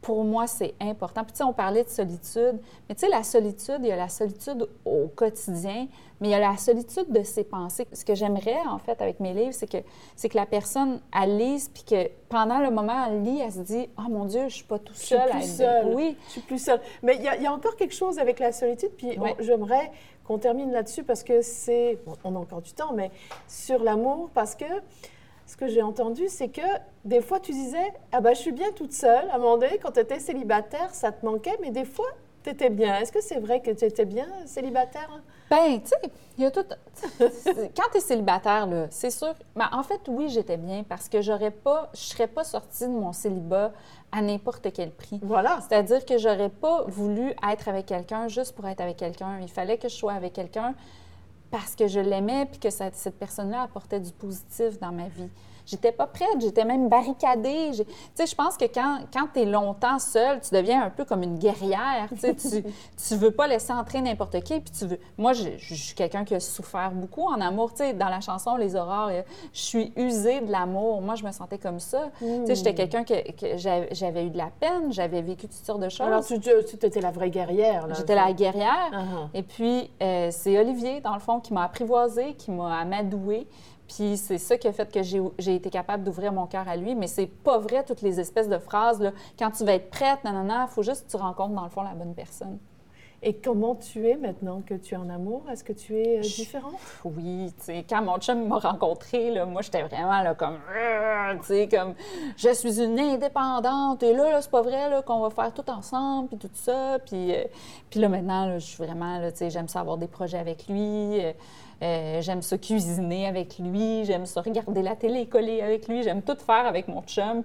Pour moi, c'est important. Puis tu sais, on parlait de solitude. Mais tu sais, la solitude, il y a la solitude au quotidien, mais il y a la solitude de ses pensées. Ce que j'aimerais, en fait, avec mes livres, c'est que, c'est que la personne, elle lise, puis que pendant le moment, elle lit, elle se dit « Oh mon Dieu, je suis pas tout Je suis plus seule. Oui. Je suis plus seule. Mais il y, a- il y a encore quelque chose avec la solitude, puis j'aimerais qu'on termine là-dessus parce que c'est. bon, on a encore du temps, mais sur l'amour, parce que ce que j'ai entendu, c'est que des fois tu disais Ah ben je suis bien toute seule. À un moment donné, quand tu étais célibataire, ça te manquait, mais des fois tu étais bien. Est-ce que c'est vrai que tu étais bien célibataire? Ben, tu sais, il y a tout. <laughs> Quand tu es célibataire, c'est sûr. Ben, en fait, oui, j'étais bien parce que j'aurais pas, je serais pas sortie de mon célibat à n'importe quel prix. Voilà. C'est-à-dire que j'aurais pas voulu être avec quelqu'un juste pour être avec quelqu'un. Il fallait que je sois avec quelqu'un parce que je l'aimais puis que cette personne-là apportait du positif dans ma vie. J'étais pas prête, j'étais même barricadée. Tu sais, je pense que quand, quand tu es longtemps seule, tu deviens un peu comme une guerrière. Tu <laughs> tu veux pas laisser entrer n'importe qui. Puis tu veux... Moi, je, je suis quelqu'un qui a souffert beaucoup en amour. Tu sais, dans la chanson Les Aurores, euh, je suis usée de l'amour. Moi, je me sentais comme ça. Tu sais, j'étais quelqu'un que, que j'avais eu de la peine, j'avais vécu toutes sortes de choses. Alors tu, tu étais la vraie guerrière. J'étais la guerrière. Ah, ah. Et puis, euh, c'est Olivier, dans le fond, qui m'a apprivoisée, qui m'a amadouée. Puis c'est ça qui a fait que j'ai été capable d'ouvrir mon cœur à lui. Mais c'est pas vrai, toutes les espèces de phrases, là. Quand tu vas être prête, non, il faut juste que tu rencontres, dans le fond, la bonne personne. Et comment tu es maintenant que tu es en amour? Est-ce que tu es euh, différente? Oui, tu sais, quand mon chum m'a rencontré, là, moi, j'étais vraiment là, comme, euh, tu sais, comme, je suis une indépendante, et là, là c'est pas vrai, là, qu'on va faire tout ensemble, puis tout ça, puis, euh, puis là, maintenant, là, je suis vraiment, tu sais, j'aime ça avoir des projets avec lui, euh, euh, j'aime ça cuisiner avec lui, j'aime ça regarder la télé collée avec lui, j'aime tout faire avec mon chum,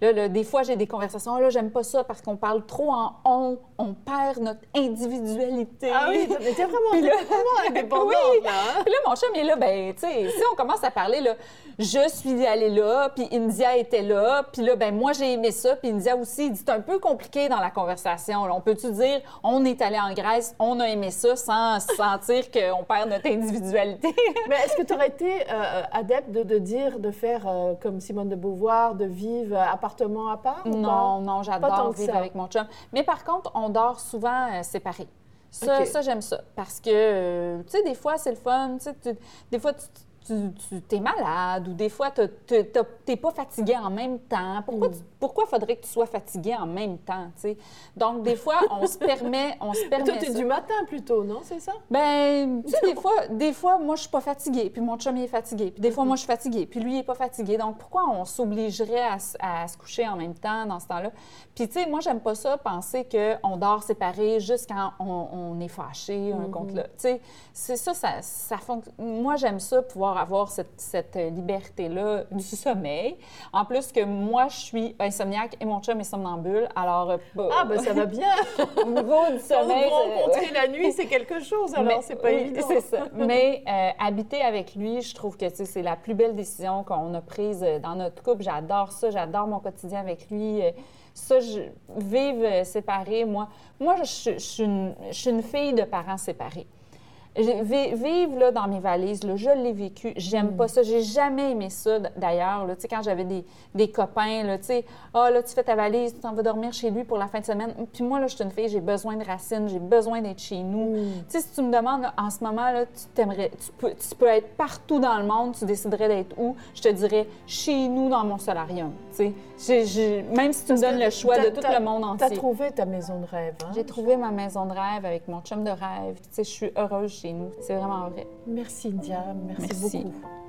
là, là, des fois, j'ai des conversations, là, j'aime pas ça parce qu'on parle trop en on, on perd notre individualité. Ah oui, mais t'es vraiment, <laughs> Puis là- vraiment <laughs> indépendante, Oui. là, hein? Puis là, mon chum, il est là, ben, tu sais, si on commence à parler, là, je suis allée là, puis India était là, puis là, ben, moi, j'ai aimé ça, puis India aussi, il dit, c'est un peu compliqué dans la conversation. là. On peut-tu dire, on est allé en Grèce, on a aimé ça, sans se <laughs> sentir qu'on perd notre individualité? Mais est-ce que tu aurais été euh, adepte de, de dire, de faire euh, comme Simone de Beauvoir, de vivre euh, appartement à part ou Non, non, j'adore vivre avec mon chum. Mais par contre, on dort souvent euh, séparés. Ça, OK. ça j'aime ça. Parce que, euh, tu sais, des fois, c'est le fun. Tu sais, des fois, tu, tu, t'es malade ou des fois, tu n'es pas fatigué en même temps. Pourquoi, Mm. tu- pourquoi faudrait que tu sois fatigué en même temps, tu sais? Donc, des fois, on se permet, on se <laughs> permet Toi, tu es ça. du matin plutôt, non? C'est ça? Ben, <laughs> tu sais, des fois, des fois, moi, je suis pas fatiguée, puis mon chum, il est fatigué. Puis des fois, moi, je suis fatiguée, puis lui, il est pas fatigué. Donc, pourquoi on s'obligerait à, se coucher en même temps dans ce temps-là? Puis, tu sais, moi, j'aime pas ça, penser qu'on dort séparés juste quand on, on est fâché un contre l'autre. Tu sais, c'est ça, ça, ça fonctionne. Moi, j'aime ça, pouvoir avoir cette, cette liberté-là du sommeil. En plus que moi, je suis insomniaque et mon chum est somnambule. Alors, euh, Ah, ben ça va <laughs> bien. au niveau du Quand sommeil... vous c'est- rencontrez la nuit, c'est quelque chose, alors c'est pas oui, évident. C'est ça. Mais euh, habiter avec lui, je trouve que c'est la plus belle décision qu'on a prise euh, dans notre couple. J'adore ça, j'adore mon quotidien avec lui. Euh, Ça, je, vivre euh, séparés, moi, moi je, je- je suis une, je suis une fille de parents séparés. Vivre là, dans mes valises, là, je l'ai vécu. J'aime pas ça. J'ai jamais aimé ça, d'ailleurs. Quand j'avais des, des copains, là, ah, là, tu fais ta valise, tu t'en vas dormir chez lui pour la fin de semaine. Puis moi, là, je suis une fille, j'ai besoin de racines, j'ai besoin d'être chez nous. Tu sais, si tu me demandes, là, en ce moment, là, tu, t'aimerais, tu, peux, tu peux être partout dans le monde, tu déciderais d'être où, je te dirais chez nous, dans mon solarium. Tu sais, même si tu me donnes le choix de tout le monde entier. trouvé ta maison de rêve, hein? J'ai trouvé ma maison de rêve avec mon chum de rêve. Tu sais, je suis heureuse chez nous. C'est vraiment vrai. Merci, India. Merci, Merci. beaucoup.